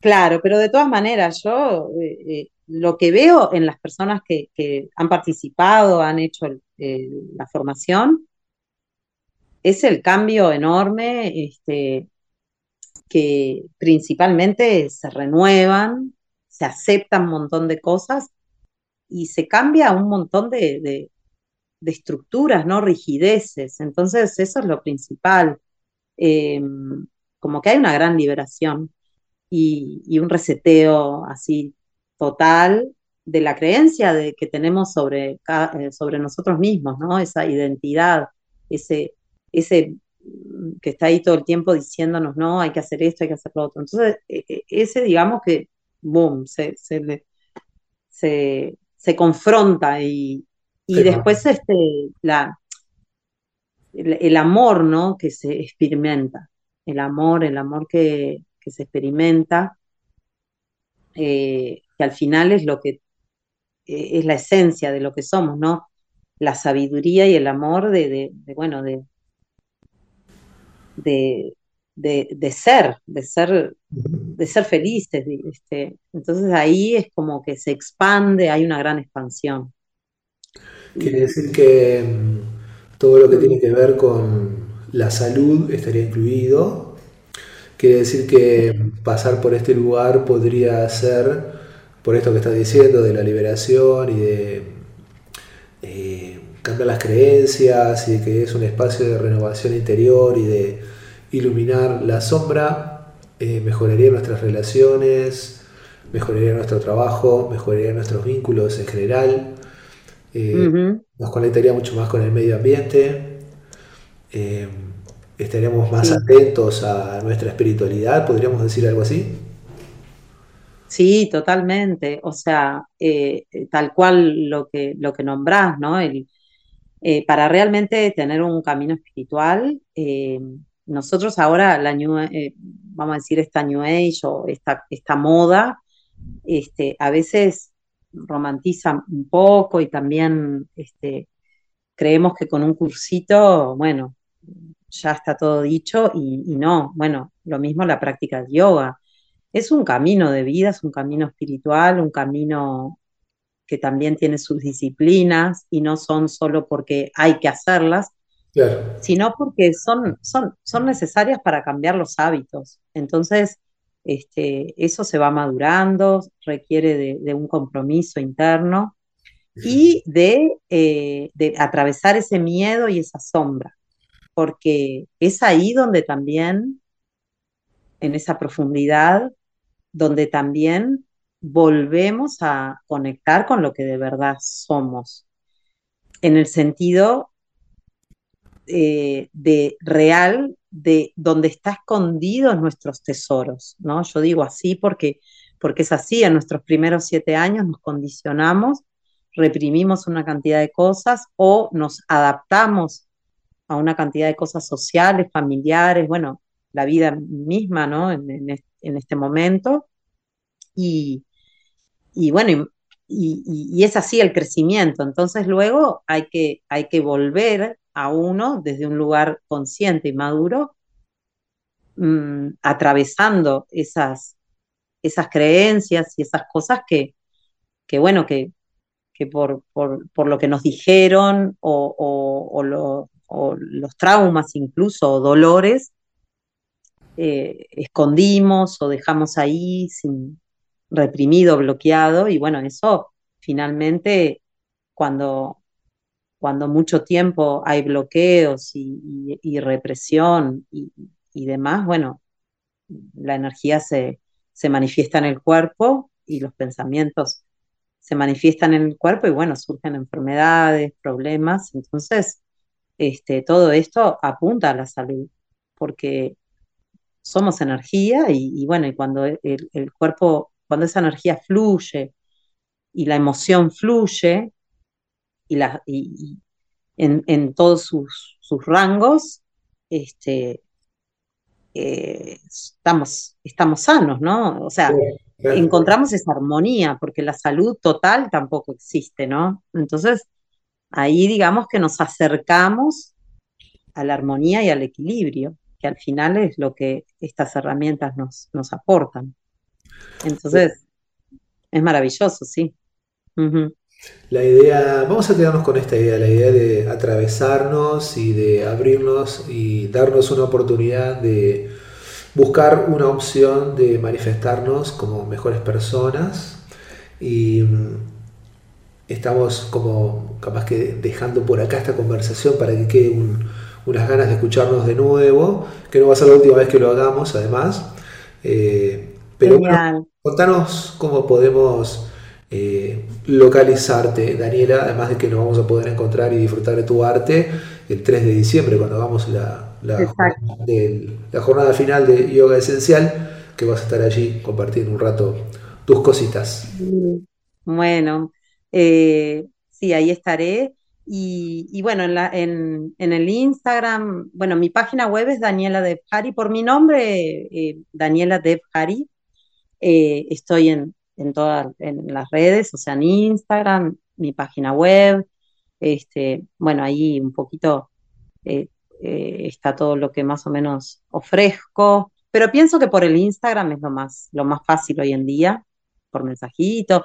claro, pero de todas maneras, yo eh, eh, lo que veo en las personas que, han participado, han hecho la formación, es el cambio enorme, este, que principalmente se renuevan, se aceptan un montón de cosas y se cambia un montón de, de estructuras, ¿no? Rigideces. Entonces, eso es lo principal. Em, como que hay una gran liberación y, un reseteo así total de la creencia de, que tenemos sobre, eh, sobre nosotros mismos, ¿no? Esa identidad, ese, ese mm, que está ahí todo el tiempo diciéndonos, no, hay que hacer esto, hay que hacer lo otro. Entonces, e, e, ese, digamos que, boom, se, se, se, confronta y, y después este, la, el, amor, ¿no? Que se experimenta, el amor, el amor que, se experimenta, eh, que al final es lo que eh, es la esencia de lo que somos, ¿no? La sabiduría y el amor de, bueno, de, de, de, ser, de ser, de ser felices. Este, entonces ahí es como que se expande, hay una gran expansión. Quiere decir que mm, todo lo que tiene que ver con la salud estaría incluido. Quiere decir que pasar por este lugar podría ser, por esto que estás diciendo, de la liberación y de eh, cambiar las creencias y de que es un espacio de renovación interior y de iluminar la sombra, eh, mejoraría nuestras relaciones, mejoraría nuestro trabajo, mejoraría nuestros vínculos en general. Eh, nos conectaría mucho más con el medio ambiente, eh, estaríamos más atentos a nuestra espiritualidad, podríamos decir algo así. Sí, totalmente. O sea, eh, tal cual lo que, lo que nombrás, ¿no? El, para realmente tener un camino espiritual, nosotros ahora, la vamos a decir, esta New Age o esta, esta moda, este, a veces romantiza un poco y también este, creemos que con un cursito, bueno, ya está todo dicho y, no, bueno, lo mismo la práctica del yoga. Es un camino de vida, es un camino espiritual, un camino que también tiene sus disciplinas y no son solo porque hay que hacerlas, sino porque son, son, son necesarias para cambiar los hábitos. Entonces, este, eso se va madurando, requiere de, un compromiso interno y eh, de, atravesar ese miedo y esa sombra, porque es ahí donde también, en esa profundidad, donde también volvemos a conectar con lo que de verdad somos, en el sentido eh, de real de donde está escondidos nuestros tesoros, ¿no? Yo digo así porque, porque es así, en nuestros primeros siete años nos condicionamos, reprimimos una cantidad de cosas o nos adaptamos a una cantidad de cosas sociales, familiares, bueno, la vida misma, ¿no? En, este momento. Y, bueno, y, es así el crecimiento. Entonces luego hay que, hay que volver a uno desde un lugar consciente y maduro, mm, atravesando esas, esas creencias y esas cosas que, que bueno, que, que por, por, lo que nos dijeron o, o, los traumas incluso o dolores, eh, escondimos o dejamos ahí sin reprimido, bloqueado, y bueno, eso finalmente cuando, cuando mucho tiempo hay bloqueos y, represión y, demás, bueno, la energía se, se manifiesta en el cuerpo y los pensamientos se manifiestan en el cuerpo y bueno, surgen enfermedades, problemas. Entonces, este, todo esto apunta a la salud, porque somos energía y, bueno, cuando el, cuerpo, cuando esa energía fluye y la emoción fluye y, la, y, en, todos sus, rangos, este, eh, estamos, estamos sanos, ¿no? O sea, encontramos esa armonía, porque la salud total tampoco existe, ¿no? Entonces, ahí digamos que nos acercamos a la armonía y al equilibrio, que al final es lo que estas herramientas nos, nos aportan. Entonces, es maravilloso, sí. La idea, vamos a quedarnos con esta idea, la idea de atravesarnos y de abrirnos y darnos una oportunidad de buscar una opción de manifestarnos como mejores personas y mm, estamos como capaz que dejando por acá esta conversación para que quede unas ganas de escucharnos de nuevo, que no va a ser la última vez que lo hagamos además. Eh, pero contanos cómo podemos eh, localizarte, Daniela, además de que nos vamos a poder encontrar y disfrutar de tu arte el 3 de diciembre cuando hagamos la, la, jornada final de Yoga Esencial, que vas a estar allí compartiendo un rato tus cositas. Bueno, eh, sí, ahí estaré. Y, bueno, en, el Instagram, bueno, mi página web es Daniela Devhari, por mi nombre, eh, Daniela Devhari. Eh, estoy en, en todas en las redes, o sea, en Instagram, mi página web, este, bueno, ahí un poquito eh, está todo lo que más o menos ofrezco, pero pienso que por el Instagram es lo más, lo más fácil hoy en día, por mensajito.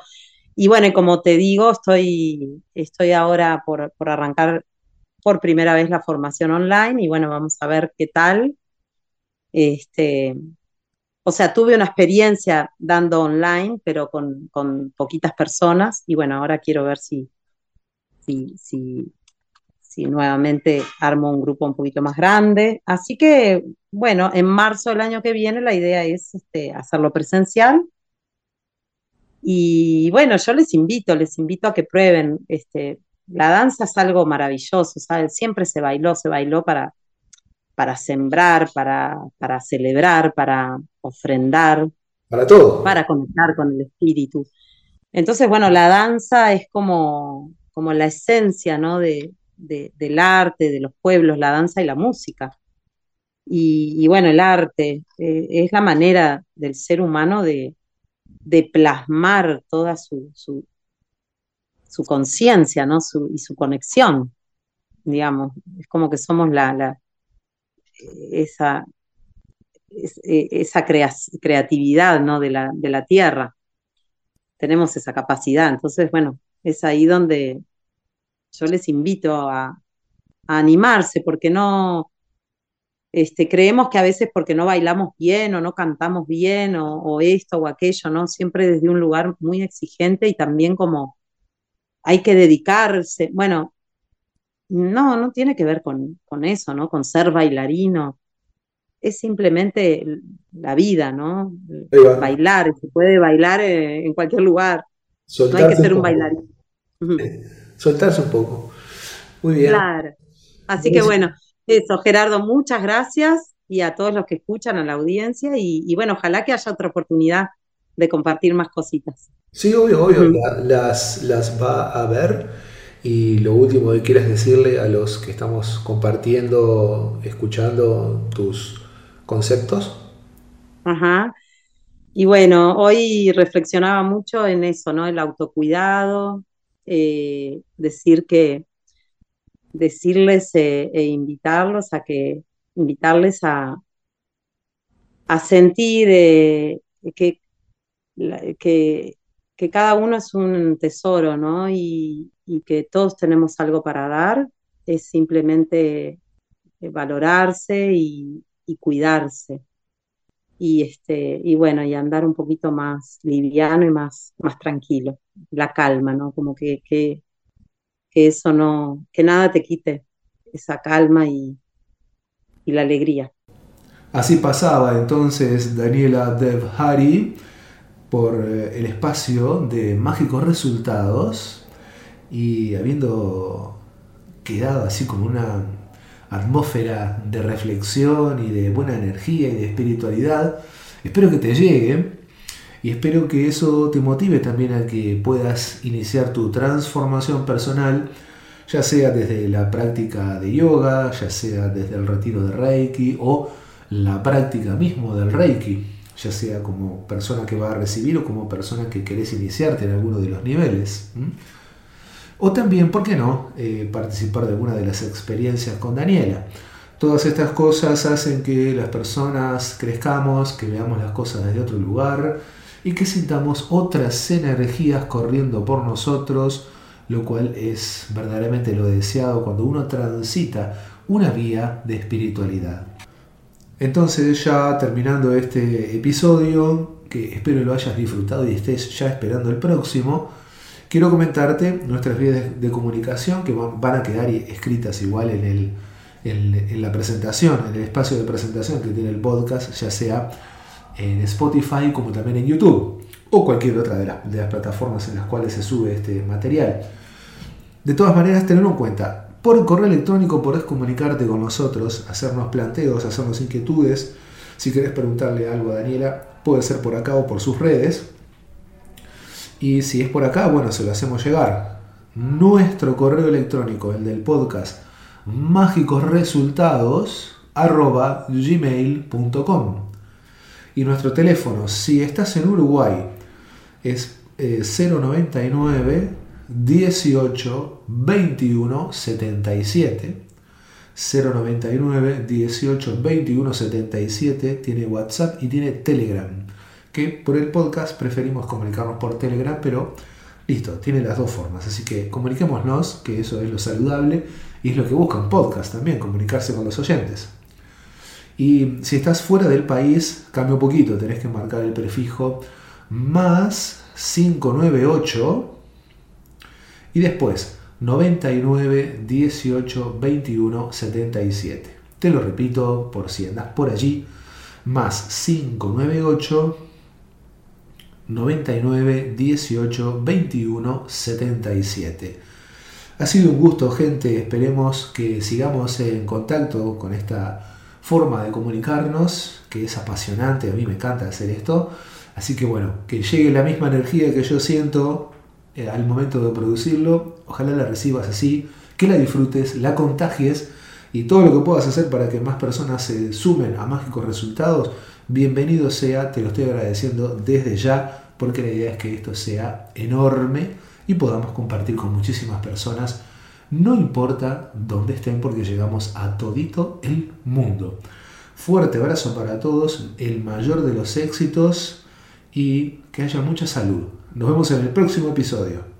Y bueno, como te digo, estoy, estoy ahora por, arrancar por primera vez la formación online y bueno, vamos a ver qué tal. Este, o sea, tuve una experiencia dando online, pero con, con poquitas personas y bueno, ahora quiero ver si, si, si, si nuevamente armo un grupo un poquito más grande. Así que, bueno, en marzo del año que viene la idea es este, hacerlo presencial. Y bueno, yo les invito, les invito a que prueben. Este, la danza es algo maravilloso, ¿sabes? Siempre se bailó, se bailó para, para sembrar, para, para celebrar, para ofrendar. Para todo. Para conectar con el espíritu. Entonces, bueno, la danza es como, como la esencia, ¿no? De, del arte, de los pueblos, la danza y la música. Y, bueno, el arte eh, es la manera del ser humano de, plasmar toda su, su, conciencia ¿no? y su conexión, digamos. Es como que somos la, la esa, e, esa creatividad ¿no? de, la, de la tierra. Tenemos esa capacidad. Entonces, bueno, es ahí donde, yo les invito a, animarse, porque no, este, creemos que a veces porque no bailamos bien o no cantamos bien o, esto o aquello, ¿no? Siempre desde un lugar muy exigente y también como hay que dedicarse, bueno, no, no tiene que ver con, eso, ¿no? Con ser bailarino. Es simplemente la vida, ¿no? Bailar, se puede bailar en, cualquier lugar. no hay que ser un bailarín soltarse un poco. Muy bien. Claro. Así que bueno, Eso, Gerardo, muchas gracias y a todos los que escuchan, a la audiencia y, bueno, ojalá que haya otra oportunidad de compartir más cositas. Sí, obvio, obvio, las, las va a ver. Y lo último que quieras decirle a los que estamos compartiendo, escuchando tus conceptos. Ajá. Y bueno, hoy reflexionaba mucho en eso, ¿no? El autocuidado, eh, decir que decirles eh, e invitarlos a que, invitarles a, a sentir eh, que, que, que, cada uno es un tesoro, ¿no? Y, y, que todos tenemos algo para dar, es simplemente eh, valorarse y, y cuidarse. Y, este, y bueno, y andar un poquito más liviano y más, más tranquilo, la calma, ¿no? Como que, que que eso no, que nada te quite esa calma y, la alegría. Así pasaba entonces Daniela Devhari por eh, el espacio de mágicos resultados y habiendo quedado así como una atmósfera de reflexión y de buena energía y de espiritualidad, espero que te llegue y espero que eso te motive también a que puedas iniciar tu transformación personal, ya sea desde la práctica de yoga, ya sea desde el retiro de Reiki o la práctica mismo del Reiki, ya sea como persona que va a recibir o como persona que querés iniciarte en alguno de los niveles. O también, ¿por qué no?, eh, participar de alguna de las experiencias con Daniela. Todas estas cosas hacen que las personas crezcamos, que veamos las cosas desde otro lugar, y que sintamos otras energías corriendo por nosotros, lo cual es verdaderamente lo deseado cuando uno transita una vía de espiritualidad. Entonces ya terminando este episodio, que espero lo hayas disfrutado y estés ya esperando el próximo, quiero comentarte nuestras vías de comunicación que van a quedar escritas igual en, el, en la presentación, en el espacio de presentación que tiene el podcast, ya sea en Spotify como también en YouTube o cualquier otra de, las plataformas en las cuales se sube este material. De todas maneras, tenerlo en cuenta. Por correo electrónico podés comunicarte con nosotros, hacernos planteos, hacernos inquietudes. Si querés preguntarle algo a Daniela, puede ser por acá o por sus redes. Y si es por acá, bueno, se lo hacemos llegar. Nuestro correo electrónico, el del podcast, mágicosresultados gmail.com y nuestro teléfono, si estás en Uruguay, es 099 18 21 77. 099 18 21 77 tiene WhatsApp y tiene Telegram. Por el podcast preferimos comunicarnos por Telegram, pero listo, tiene las dos formas. Así que comuniquémonos, que eso es lo saludable y es lo que busca un podcast también, comunicarse con los oyentes. Y si estás fuera del país, cambia un poquito, tenés que marcar el prefijo más 598 y después 99 18 21 77. Te lo repito por si andas por allí, más 598 99 18 21 77. Ha sido un gusto, gente. Esperemos que sigamos en contacto con esta forma de comunicarnos, que es apasionante, a mí me encanta hacer esto. Así que bueno, que llegue la misma energía que yo siento eh, al momento de producirlo, ojalá la recibas así, que la disfrutes, la contagies y todo lo que puedas hacer para que más personas se sumen a mágicos resultados, bienvenido sea, te lo estoy agradeciendo desde ya, porque la idea es que esto sea enorme y podamos compartir con muchísimas personas no importa dónde estén porque llegamos a todito el mundo. Fuerte abrazo para todos, el mayor de los éxitos y que haya mucha salud. Nos vemos en el próximo episodio.